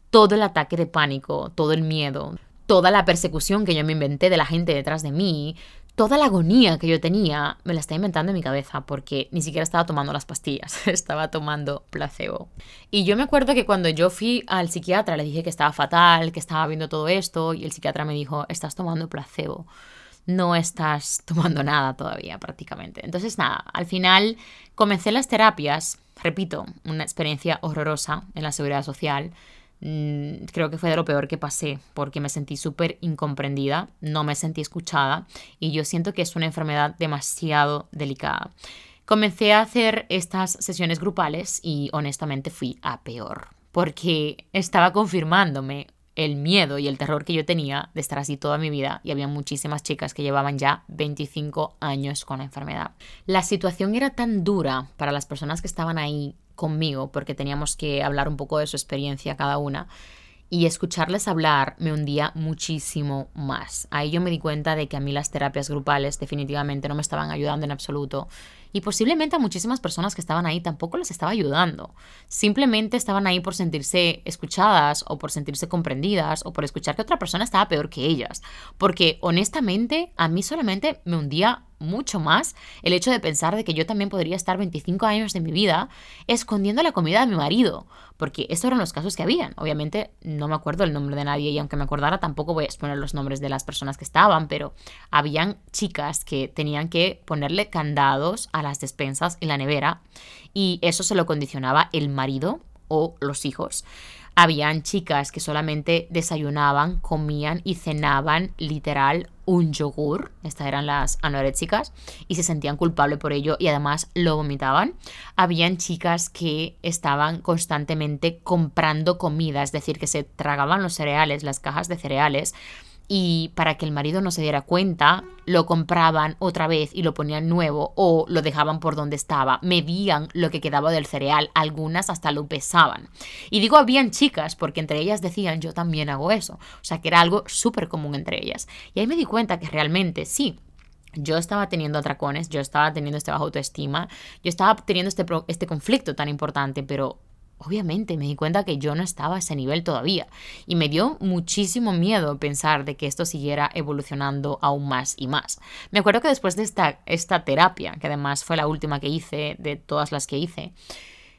Todo el ataque de pánico, todo el miedo, toda la persecución que yo me inventé de la gente detrás de mí, toda la agonía que yo tenía, me la estaba inventando en mi cabeza porque ni siquiera estaba tomando las pastillas, estaba tomando placebo. Y yo me acuerdo que cuando yo fui al psiquiatra le dije que estaba fatal, que estaba viendo todo esto y el psiquiatra me dijo, estás tomando placebo no estás tomando nada todavía prácticamente. Entonces, nada, al final comencé las terapias, repito, una experiencia horrorosa en la seguridad social. Mm, creo que fue de lo peor que pasé porque me sentí súper incomprendida, no me sentí escuchada y yo siento que es una enfermedad demasiado delicada. Comencé a hacer estas sesiones grupales y honestamente fui a peor porque estaba confirmándome el miedo y el terror que yo tenía de estar así toda mi vida y había muchísimas chicas que llevaban ya 25 años con la enfermedad. La situación era tan dura para las personas que estaban ahí conmigo porque teníamos que hablar un poco de su experiencia cada una y escucharles hablar me hundía muchísimo más. Ahí yo me di cuenta de que a mí las terapias grupales definitivamente no me estaban ayudando en absoluto y posiblemente a muchísimas personas que estaban ahí tampoco les estaba ayudando. Simplemente estaban ahí por sentirse escuchadas o por sentirse comprendidas o por escuchar que otra persona estaba peor que ellas. Porque honestamente a mí solamente me hundía mucho más el hecho de pensar de que yo también podría estar 25 años de mi vida escondiendo la comida de mi marido, porque estos eran los casos que habían. Obviamente no me acuerdo el nombre de nadie y aunque me acordara tampoco voy a exponer los nombres de las personas que estaban, pero habían chicas que tenían que ponerle candados a las despensas y la nevera y eso se lo condicionaba el marido o los hijos. Habían chicas que solamente desayunaban, comían y cenaban literal un yogur, estas eran las anoréxicas, y se sentían culpables por ello y además lo vomitaban. Habían chicas que estaban constantemente comprando comida, es decir, que se tragaban los cereales, las cajas de cereales, y para que el marido no se diera cuenta, lo compraban otra vez y lo ponían nuevo o lo dejaban por donde estaba, medían lo que quedaba del cereal, algunas hasta lo pesaban. Y digo habían chicas porque entre ellas decían yo también hago eso, o sea que era algo súper común entre ellas. Y ahí me di cuenta que realmente sí, yo estaba teniendo atracones, yo estaba teniendo este bajo autoestima, yo estaba teniendo este, este conflicto tan importante, pero Obviamente me di cuenta que yo no estaba a ese nivel todavía y me dio muchísimo miedo pensar de que esto siguiera evolucionando aún más y más. Me acuerdo que después de esta, esta terapia, que además fue la última que hice de todas las que hice,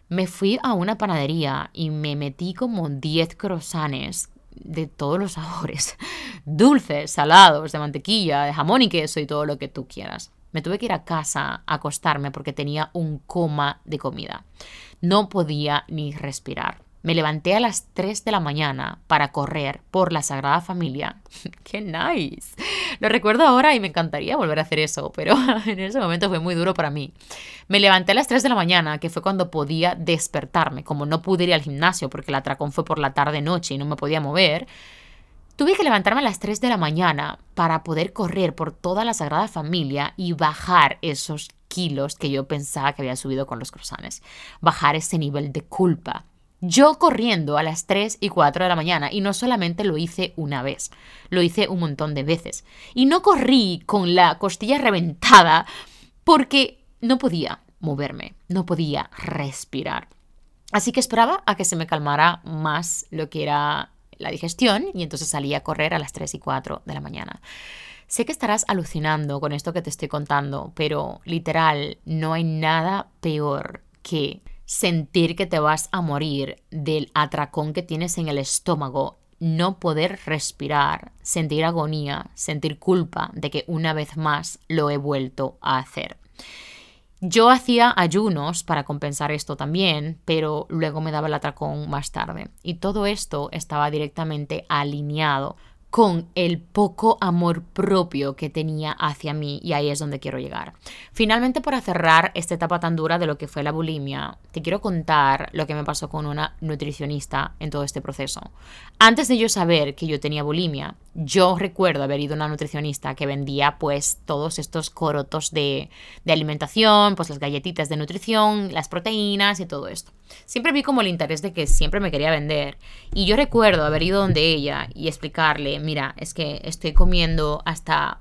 me fui a una panadería y me metí como 10 croissants de todos los sabores, dulces, salados, de mantequilla, de jamón y queso y todo lo que tú quieras. Me tuve que ir a casa a acostarme porque tenía un coma de comida. No podía ni respirar. Me levanté a las 3 de la mañana para correr por la Sagrada Familia. ¡Qué nice! Lo recuerdo ahora y me encantaría volver a hacer eso, pero en ese momento fue muy duro para mí. Me levanté a las 3 de la mañana, que fue cuando podía despertarme. Como no pude ir al gimnasio porque el atracón fue por la tarde-noche y no me podía mover, Tuve que levantarme a las 3 de la mañana para poder correr por toda la Sagrada Familia y bajar esos kilos que yo pensaba que había subido con los croissants. Bajar ese nivel de culpa. Yo corriendo a las 3 y 4 de la mañana y no solamente lo hice una vez, lo hice un montón de veces. Y no corrí con la costilla reventada porque no podía moverme, no podía respirar. Así que esperaba a que se me calmara más lo que era la digestión y entonces salí a correr a las 3 y 4 de la mañana. Sé que estarás alucinando con esto que te estoy contando, pero literal, no hay nada peor que sentir que te vas a morir del atracón que tienes en el estómago, no poder respirar, sentir agonía, sentir culpa de que una vez más lo he vuelto a hacer. Yo hacía ayunos para compensar esto también, pero luego me daba el atracón más tarde. Y todo esto estaba directamente alineado con el poco amor propio que tenía hacia mí y ahí es donde quiero llegar. Finalmente, para cerrar esta etapa tan dura de lo que fue la bulimia, te quiero contar lo que me pasó con una nutricionista en todo este proceso. Antes de yo saber que yo tenía bulimia, yo recuerdo haber ido a una nutricionista que vendía pues todos estos corotos de, de alimentación, pues las galletitas de nutrición, las proteínas y todo esto. Siempre vi como el interés de que siempre me quería vender. Y yo recuerdo haber ido donde ella y explicarle, mira, es que estoy comiendo hasta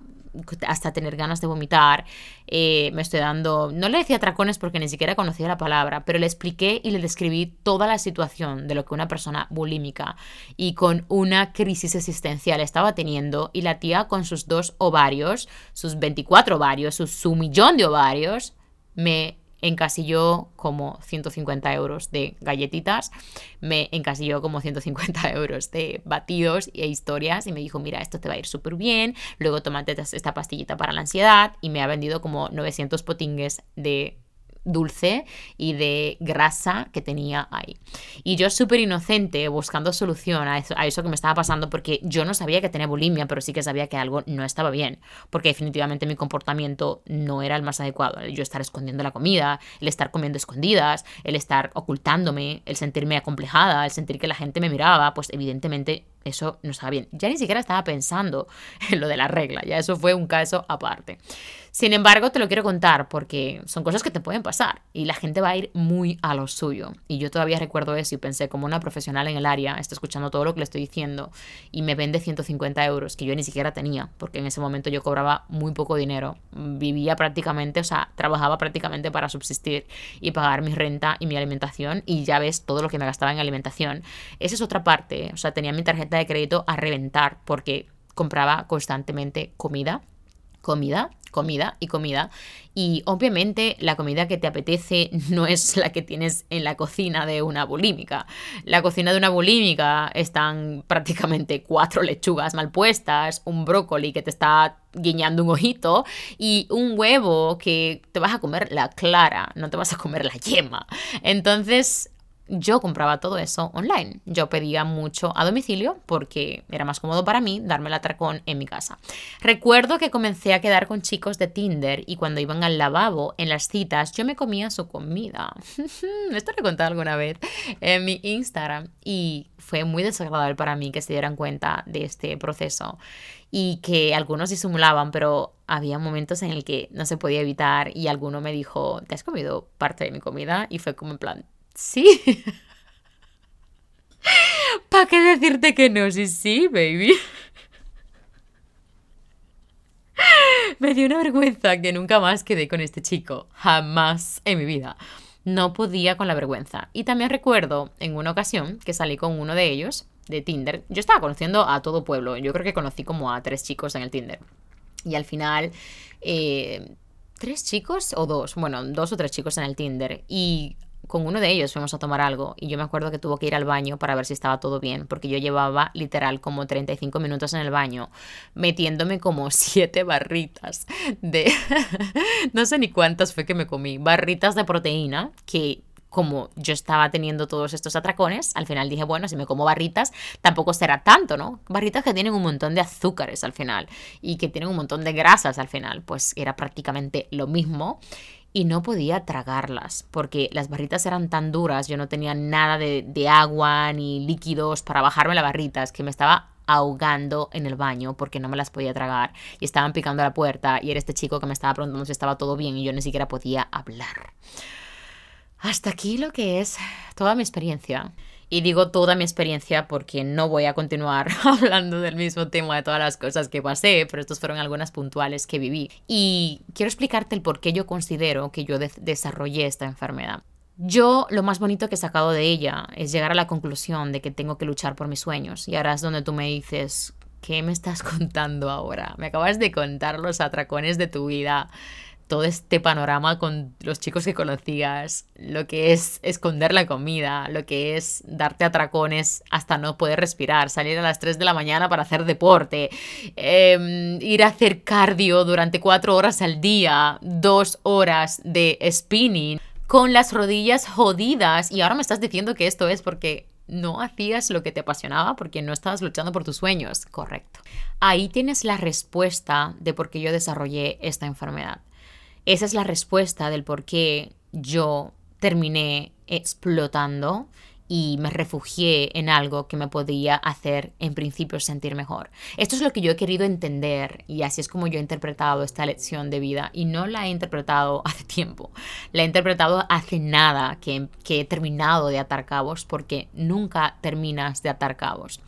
hasta tener ganas de vomitar, eh, me estoy dando, no le decía tracones porque ni siquiera conocía la palabra, pero le expliqué y le describí toda la situación de lo que una persona bulímica y con una crisis existencial estaba teniendo y la tía con sus dos ovarios, sus 24 ovarios, su, su millón de ovarios, me encasilló como 150 euros de galletitas, me encasilló como 150 euros de batidos e historias y me dijo, mira, esto te va a ir súper bien, luego tomate esta pastillita para la ansiedad y me ha vendido como 900 potingues de dulce y de grasa que tenía ahí. Y yo súper inocente buscando solución a eso, a eso que me estaba pasando porque yo no sabía que tenía bulimia, pero sí que sabía que algo no estaba bien, porque definitivamente mi comportamiento no era el más adecuado. Yo estar escondiendo la comida, el estar comiendo escondidas, el estar ocultándome, el sentirme acomplejada, el sentir que la gente me miraba, pues evidentemente eso no estaba bien. Ya ni siquiera estaba pensando en lo de la regla, ya eso fue un caso aparte. Sin embargo, te lo quiero contar porque son cosas que te pueden pasar y la gente va a ir muy a lo suyo. Y yo todavía recuerdo eso y pensé, como una profesional en el área, está escuchando todo lo que le estoy diciendo y me vende 150 euros que yo ni siquiera tenía, porque en ese momento yo cobraba muy poco dinero. Vivía prácticamente, o sea, trabajaba prácticamente para subsistir y pagar mi renta y mi alimentación y ya ves todo lo que me gastaba en alimentación. Esa es otra parte, o sea, tenía mi tarjeta de crédito a reventar porque compraba constantemente comida comida, comida y comida. Y obviamente la comida que te apetece no es la que tienes en la cocina de una bulímica. La cocina de una bulímica están prácticamente cuatro lechugas mal puestas, un brócoli que te está guiñando un ojito y un huevo que te vas a comer la clara, no te vas a comer la yema. Entonces yo compraba todo eso online. Yo pedía mucho a domicilio porque era más cómodo para mí darme el atracón en mi casa. Recuerdo que comencé a quedar con chicos de Tinder y cuando iban al lavabo en las citas yo me comía su comida. Esto lo he contado alguna vez en mi Instagram y fue muy desagradable para mí que se dieran cuenta de este proceso y que algunos disimulaban, pero había momentos en el que no se podía evitar y alguno me dijo, ¿te has comido parte de mi comida? Y fue como en plan, Sí. ¿Para qué decirte que no? Sí, sí, baby. Me dio una vergüenza que nunca más quedé con este chico. Jamás en mi vida. No podía con la vergüenza. Y también recuerdo en una ocasión que salí con uno de ellos de Tinder. Yo estaba conociendo a todo pueblo. Yo creo que conocí como a tres chicos en el Tinder. Y al final, eh, ¿tres chicos o dos? Bueno, dos o tres chicos en el Tinder. Y con uno de ellos fuimos a tomar algo y yo me acuerdo que tuvo que ir al baño para ver si estaba todo bien, porque yo llevaba literal como 35 minutos en el baño metiéndome como siete barritas de... no sé ni cuántas fue que me comí, barritas de proteína que como yo estaba teniendo todos estos atracones, al final dije, bueno, si me como barritas, tampoco será tanto, ¿no? Barritas que tienen un montón de azúcares al final y que tienen un montón de grasas al final, pues era prácticamente lo mismo y no podía tragarlas porque las barritas eran tan duras, yo no tenía nada de, agua ni líquidos para bajarme las barritas, que me estaba ahogando en el baño porque no me las podía tragar y estaban picando a la puerta y era este chico que me estaba preguntando si estaba todo bien y yo ni siquiera podía hablar. Hasta aquí lo que es toda mi experiencia. Y digo toda mi experiencia porque no voy a continuar hablando del mismo tema de todas las cosas que pasé, pero estos fueron algunas puntuales que viví. Y quiero explicarte el por qué yo considero que yo desarrollé esta enfermedad. Yo lo más bonito que he sacado de ella es llegar a la conclusión de que tengo que luchar por mis sueños. Y ahora es donde tú me dices, ¿qué me estás contando ahora? Me acabas de contar los atracones de tu vida todo este panorama con los chicos que conocías, lo que es esconder la comida, lo que es darte atracones hasta no poder respirar, salir a las 3 de la mañana para hacer deporte, em, ir a hacer cardio durante 4 horas al día, 2 horas de spinning, con las rodillas jodidas y ahora me estás diciendo que esto es porque no hacías lo que te apasionaba porque no estabas luchando por tus sueños. Correcto. Ahí tienes la respuesta de por qué yo desarrollé esta enfermedad. Esa es la respuesta del por qué yo terminé explotando y me refugié en algo que me podía hacer en principio sentir mejor. Esto es lo que yo he querido entender y así es como yo he interpretado esta lección de vida y no la he interpretado hace tiempo, la he interpretado hace nada que, que he terminado de atar cabos porque nunca terminas de atar cabos.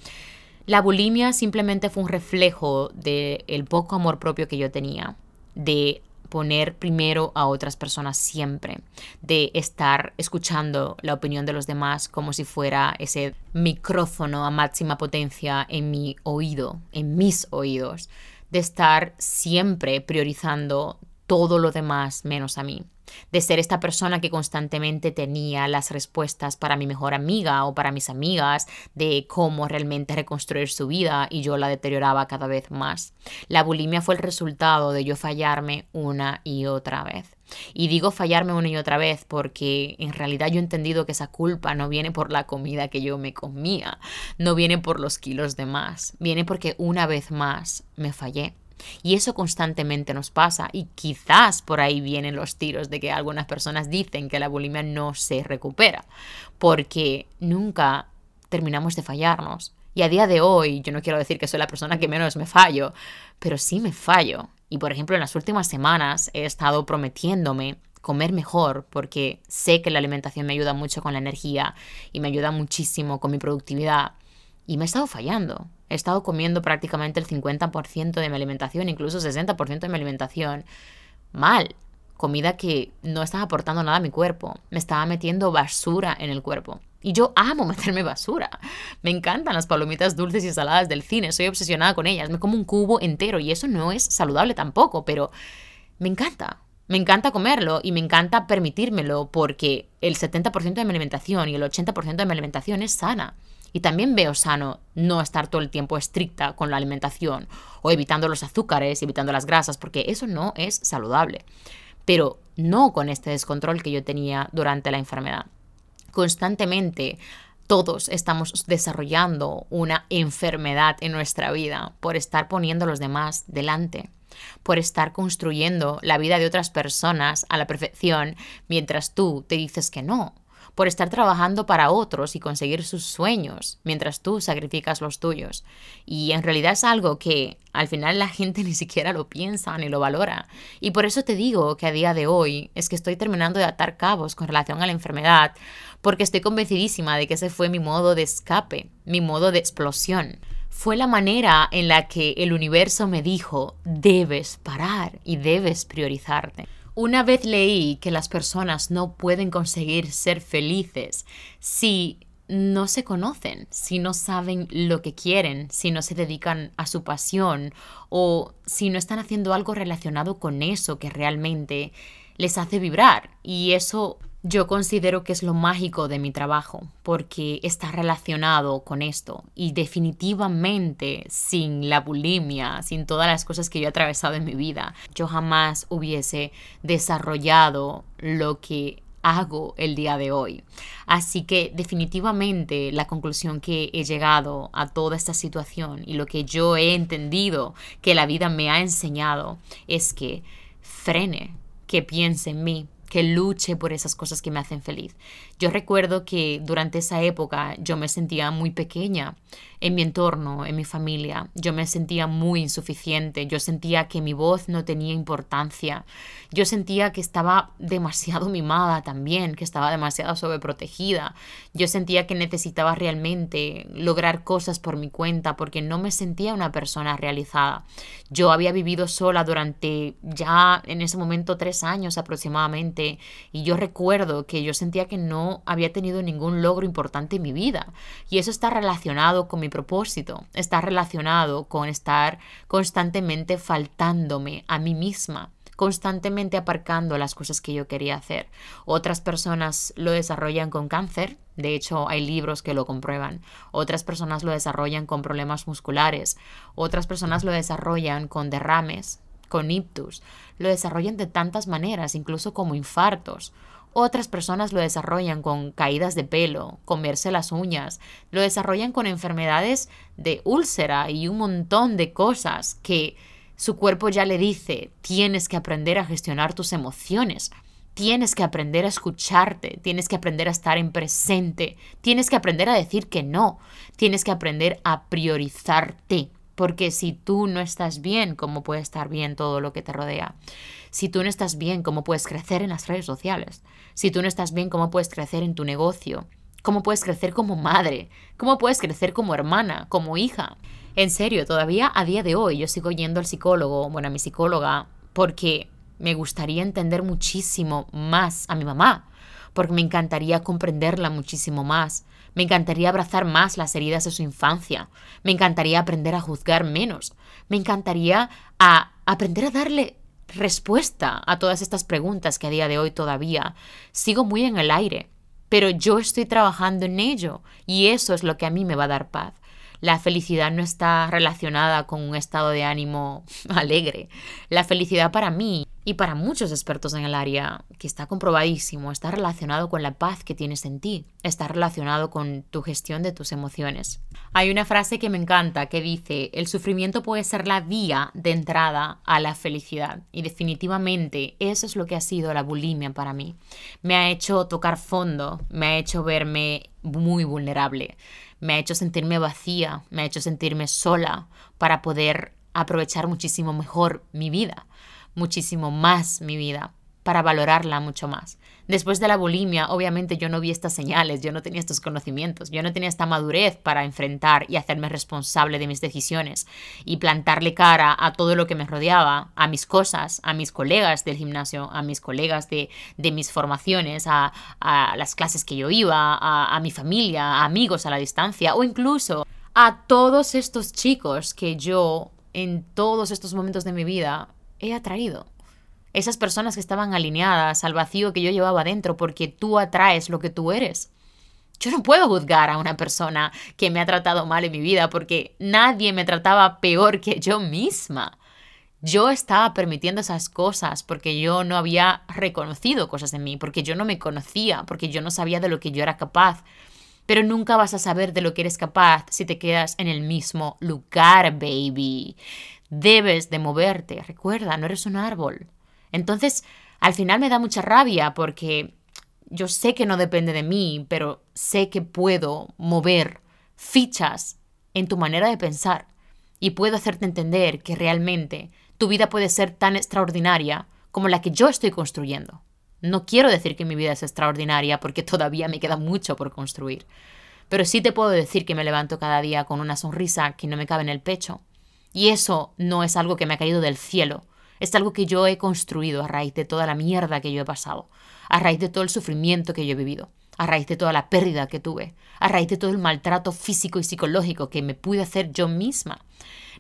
La bulimia simplemente fue un reflejo del poco amor propio que yo tenía, de poner primero a otras personas siempre, de estar escuchando la opinión de los demás como si fuera ese micrófono a máxima potencia en mi oído, en mis oídos, de estar siempre priorizando todo lo demás menos a mí de ser esta persona que constantemente tenía las respuestas para mi mejor amiga o para mis amigas de cómo realmente reconstruir su vida y yo la deterioraba cada vez más. La bulimia fue el resultado de yo fallarme una y otra vez. Y digo fallarme una y otra vez porque en realidad yo he entendido que esa culpa no viene por la comida que yo me comía, no viene por los kilos de más, viene porque una vez más me fallé. Y eso constantemente nos pasa y quizás por ahí vienen los tiros de que algunas personas dicen que la bulimia no se recupera, porque nunca terminamos de fallarnos. Y a día de hoy, yo no quiero decir que soy la persona que menos me fallo, pero sí me fallo. Y por ejemplo, en las últimas semanas he estado prometiéndome comer mejor porque sé que la alimentación me ayuda mucho con la energía y me ayuda muchísimo con mi productividad. Y me he estado fallando. He estado comiendo prácticamente el 50% de mi alimentación, incluso 60% de mi alimentación mal. Comida que no estaba aportando nada a mi cuerpo. Me estaba metiendo basura en el cuerpo. Y yo amo meterme basura. Me encantan las palomitas dulces y saladas del cine. Soy obsesionada con ellas. Me como un cubo entero y eso no es saludable tampoco, pero me encanta. Me encanta comerlo y me encanta permitírmelo porque el 70% de mi alimentación y el 80% de mi alimentación es sana. Y también veo sano no estar todo el tiempo estricta con la alimentación o evitando los azúcares, evitando las grasas, porque eso no es saludable. Pero no con este descontrol que yo tenía durante la enfermedad. Constantemente todos estamos desarrollando una enfermedad en nuestra vida por estar poniendo a los demás delante, por estar construyendo la vida de otras personas a la perfección mientras tú te dices que no, por estar trabajando para otros y conseguir sus sueños, mientras tú sacrificas los tuyos. Y en realidad es algo que al final la gente ni siquiera lo piensa ni lo valora. Y por eso te digo que a día de hoy es que estoy terminando de atar cabos con relación a la enfermedad, porque estoy convencidísima de que ese fue mi modo de escape, mi modo de explosión fue la manera en la que el universo me dijo, debes parar y debes priorizarte. Una vez leí que las personas no pueden conseguir ser felices si no se conocen, si no saben lo que quieren, si no se dedican a su pasión o si no están haciendo algo relacionado con eso que realmente les hace vibrar. Y eso yo considero que es lo mágico de mi trabajo, porque está relacionado con esto. Y definitivamente sin la bulimia, sin todas las cosas que yo he atravesado en mi vida, yo jamás hubiese desarrollado lo que hago el día de hoy. Así que definitivamente la conclusión que he llegado a toda esta situación y lo que yo he entendido que la vida me ha enseñado es que frene, que piense en mí, que luche por esas cosas que me hacen feliz. Yo recuerdo que durante esa época yo me sentía muy pequeña en mi entorno, en mi familia. Yo me sentía muy insuficiente, yo sentía que mi voz no tenía importancia, yo sentía que estaba demasiado mimada también, que estaba demasiado sobreprotegida, yo sentía que necesitaba realmente lograr cosas por mi cuenta porque no me sentía una persona realizada. Yo había vivido sola durante ya en ese momento tres años aproximadamente y yo recuerdo que yo sentía que no había tenido ningún logro importante en mi vida y eso está relacionado con mi propósito, está relacionado con estar constantemente faltándome a mí misma constantemente aparcando las cosas que yo quería hacer. Otras personas lo desarrollan con cáncer, de hecho hay libros que lo comprueban. Otras personas lo desarrollan con problemas musculares. Otras personas lo desarrollan con derrames, con ictus. Lo desarrollan de tantas maneras, incluso como infartos. Otras personas lo desarrollan con caídas de pelo, comerse las uñas, lo desarrollan con enfermedades de úlcera y un montón de cosas que su cuerpo ya le dice, tienes que aprender a gestionar tus emociones, tienes que aprender a escucharte, tienes que aprender a estar en presente, tienes que aprender a decir que no, tienes que aprender a priorizarte. Porque si tú no estás bien, ¿cómo puede estar bien todo lo que te rodea? Si tú no estás bien, ¿cómo puedes crecer en las redes sociales? Si tú no estás bien, ¿cómo puedes crecer en tu negocio? ¿Cómo puedes crecer como madre? ¿Cómo puedes crecer como hermana, como hija? En serio, todavía a día de hoy yo sigo yendo al psicólogo, bueno, a mi psicóloga, porque me gustaría entender muchísimo más a mi mamá, porque me encantaría comprenderla muchísimo más, me encantaría abrazar más las heridas de su infancia, me encantaría aprender a juzgar menos, me encantaría a aprender a darle respuesta a todas estas preguntas que a día de hoy todavía sigo muy en el aire, pero yo estoy trabajando en ello y eso es lo que a mí me va a dar paz. La felicidad no está relacionada con un estado de ánimo alegre. La felicidad para mí y para muchos expertos en el área, que está comprobadísimo, está relacionado con la paz que tienes en ti, está relacionado con tu gestión de tus emociones. Hay una frase que me encanta que dice, el sufrimiento puede ser la vía de entrada a la felicidad. Y definitivamente eso es lo que ha sido la bulimia para mí. Me ha hecho tocar fondo, me ha hecho verme muy vulnerable me ha hecho sentirme vacía, me ha hecho sentirme sola para poder aprovechar muchísimo mejor mi vida, muchísimo más mi vida para valorarla mucho más. Después de la bulimia, obviamente yo no vi estas señales, yo no tenía estos conocimientos, yo no tenía esta madurez para enfrentar y hacerme responsable de mis decisiones y plantarle cara a todo lo que me rodeaba, a mis cosas, a mis colegas del gimnasio, a mis colegas de, mis formaciones, a, las clases que yo iba, a, a mi familia, a amigos a la distancia o incluso a todos estos chicos que yo en todos estos momentos de mi vida he atraído esas personas que estaban alineadas al vacío que yo llevaba dentro porque tú atraes lo que tú eres. Yo no puedo juzgar a una persona que me ha tratado mal en mi vida porque nadie me trataba peor que yo misma. Yo estaba permitiendo esas cosas porque yo no había reconocido cosas de mí, porque yo no me conocía, porque yo no sabía de lo que yo era capaz. Pero nunca vas a saber de lo que eres capaz si te quedas en el mismo lugar, baby. Debes de moverte. Recuerda, no eres un árbol. Entonces, al final me da mucha rabia porque yo sé que no depende de mí, pero sé que puedo mover fichas en tu manera de pensar y puedo hacerte entender que realmente tu vida puede ser tan extraordinaria como la que yo estoy construyendo. No quiero decir que mi vida es extraordinaria porque todavía me queda mucho por construir, pero sí te puedo decir que me levanto cada día con una sonrisa que no me cabe en el pecho. Y eso no es algo que me ha caído del cielo, es algo que yo he construido a raíz de toda la mierda que yo he pasado, a raíz de todo el sufrimiento que yo he vivido, a raíz de toda la pérdida que tuve, a raíz de todo el maltrato físico y psicológico que me pude hacer yo misma.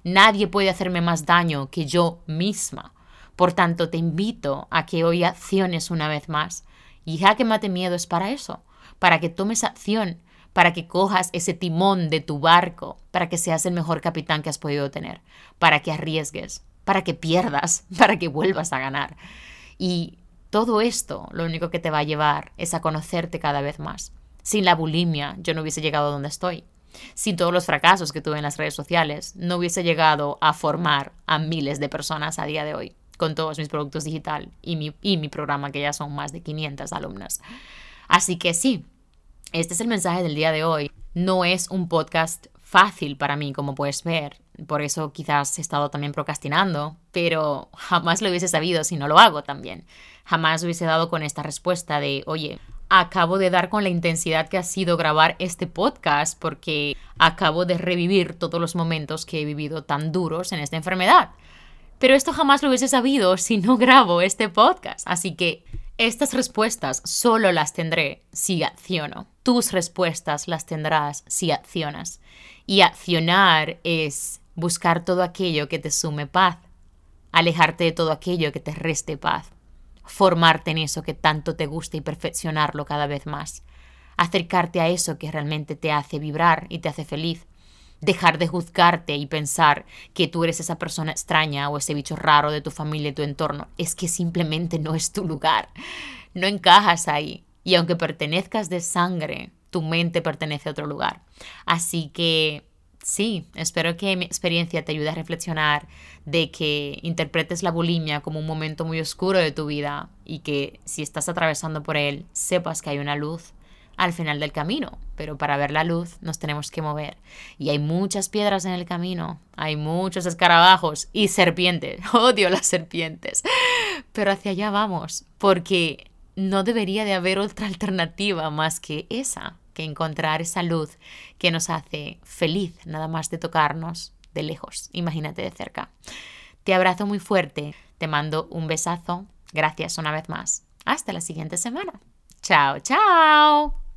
Nadie puede hacerme más daño que yo misma. Por tanto, te invito a que hoy acciones una vez más. Y ya que mate miedo es para eso, para que tomes acción, para que cojas ese timón de tu barco, para que seas el mejor capitán que has podido tener, para que arriesgues, para que pierdas, para que vuelvas a ganar. Y todo esto lo único que te va a llevar es a conocerte cada vez más. Sin la bulimia yo no hubiese llegado a donde estoy. Sin todos los fracasos que tuve en las redes sociales, no hubiese llegado a formar a miles de personas a día de hoy, con todos mis productos digital y mi, y mi programa, que ya son más de 500 alumnas. Así que sí, este es el mensaje del día de hoy. No es un podcast fácil para mí, como puedes ver. Por eso quizás he estado también procrastinando, pero jamás lo hubiese sabido si no lo hago también. Jamás hubiese dado con esta respuesta de, oye, acabo de dar con la intensidad que ha sido grabar este podcast porque acabo de revivir todos los momentos que he vivido tan duros en esta enfermedad. Pero esto jamás lo hubiese sabido si no grabo este podcast. Así que Estas respuestas solo las tendré si acciono. Tus respuestas las tendrás si accionas. Y accionar es buscar todo aquello que te sume paz, alejarte de todo aquello que te reste paz, formarte en eso que tanto te gusta y perfeccionarlo cada vez más, acercarte a eso que realmente te hace vibrar y te hace feliz, dejar de juzgarte y pensar que tú eres esa persona extraña o ese bicho raro de tu familia y tu entorno. Es que simplemente no es tu lugar no encajas ahí. Y aunque pertenezcas de sangre, tu mente pertenece a otro lugar. Así que sí, espero que mi experiencia te ayude a reflexionar de que interpretes la bulimia como un momento muy oscuro de tu vida y que si estás atravesando por él, sepas que hay una luz al final del camino, pero para ver la luz nos tenemos que mover. Y hay muchas piedras en el camino, hay muchos escarabajos y serpientes. Odio las serpientes. Pero hacia allá vamos, porque no debería de haber otra alternativa más que esa, que encontrar esa luz que nos hace feliz nada más de tocarnos de lejos, imagínate de cerca. Te abrazo muy fuerte, te mando un besazo, gracias una vez más. Hasta la siguiente semana. Chao, chao.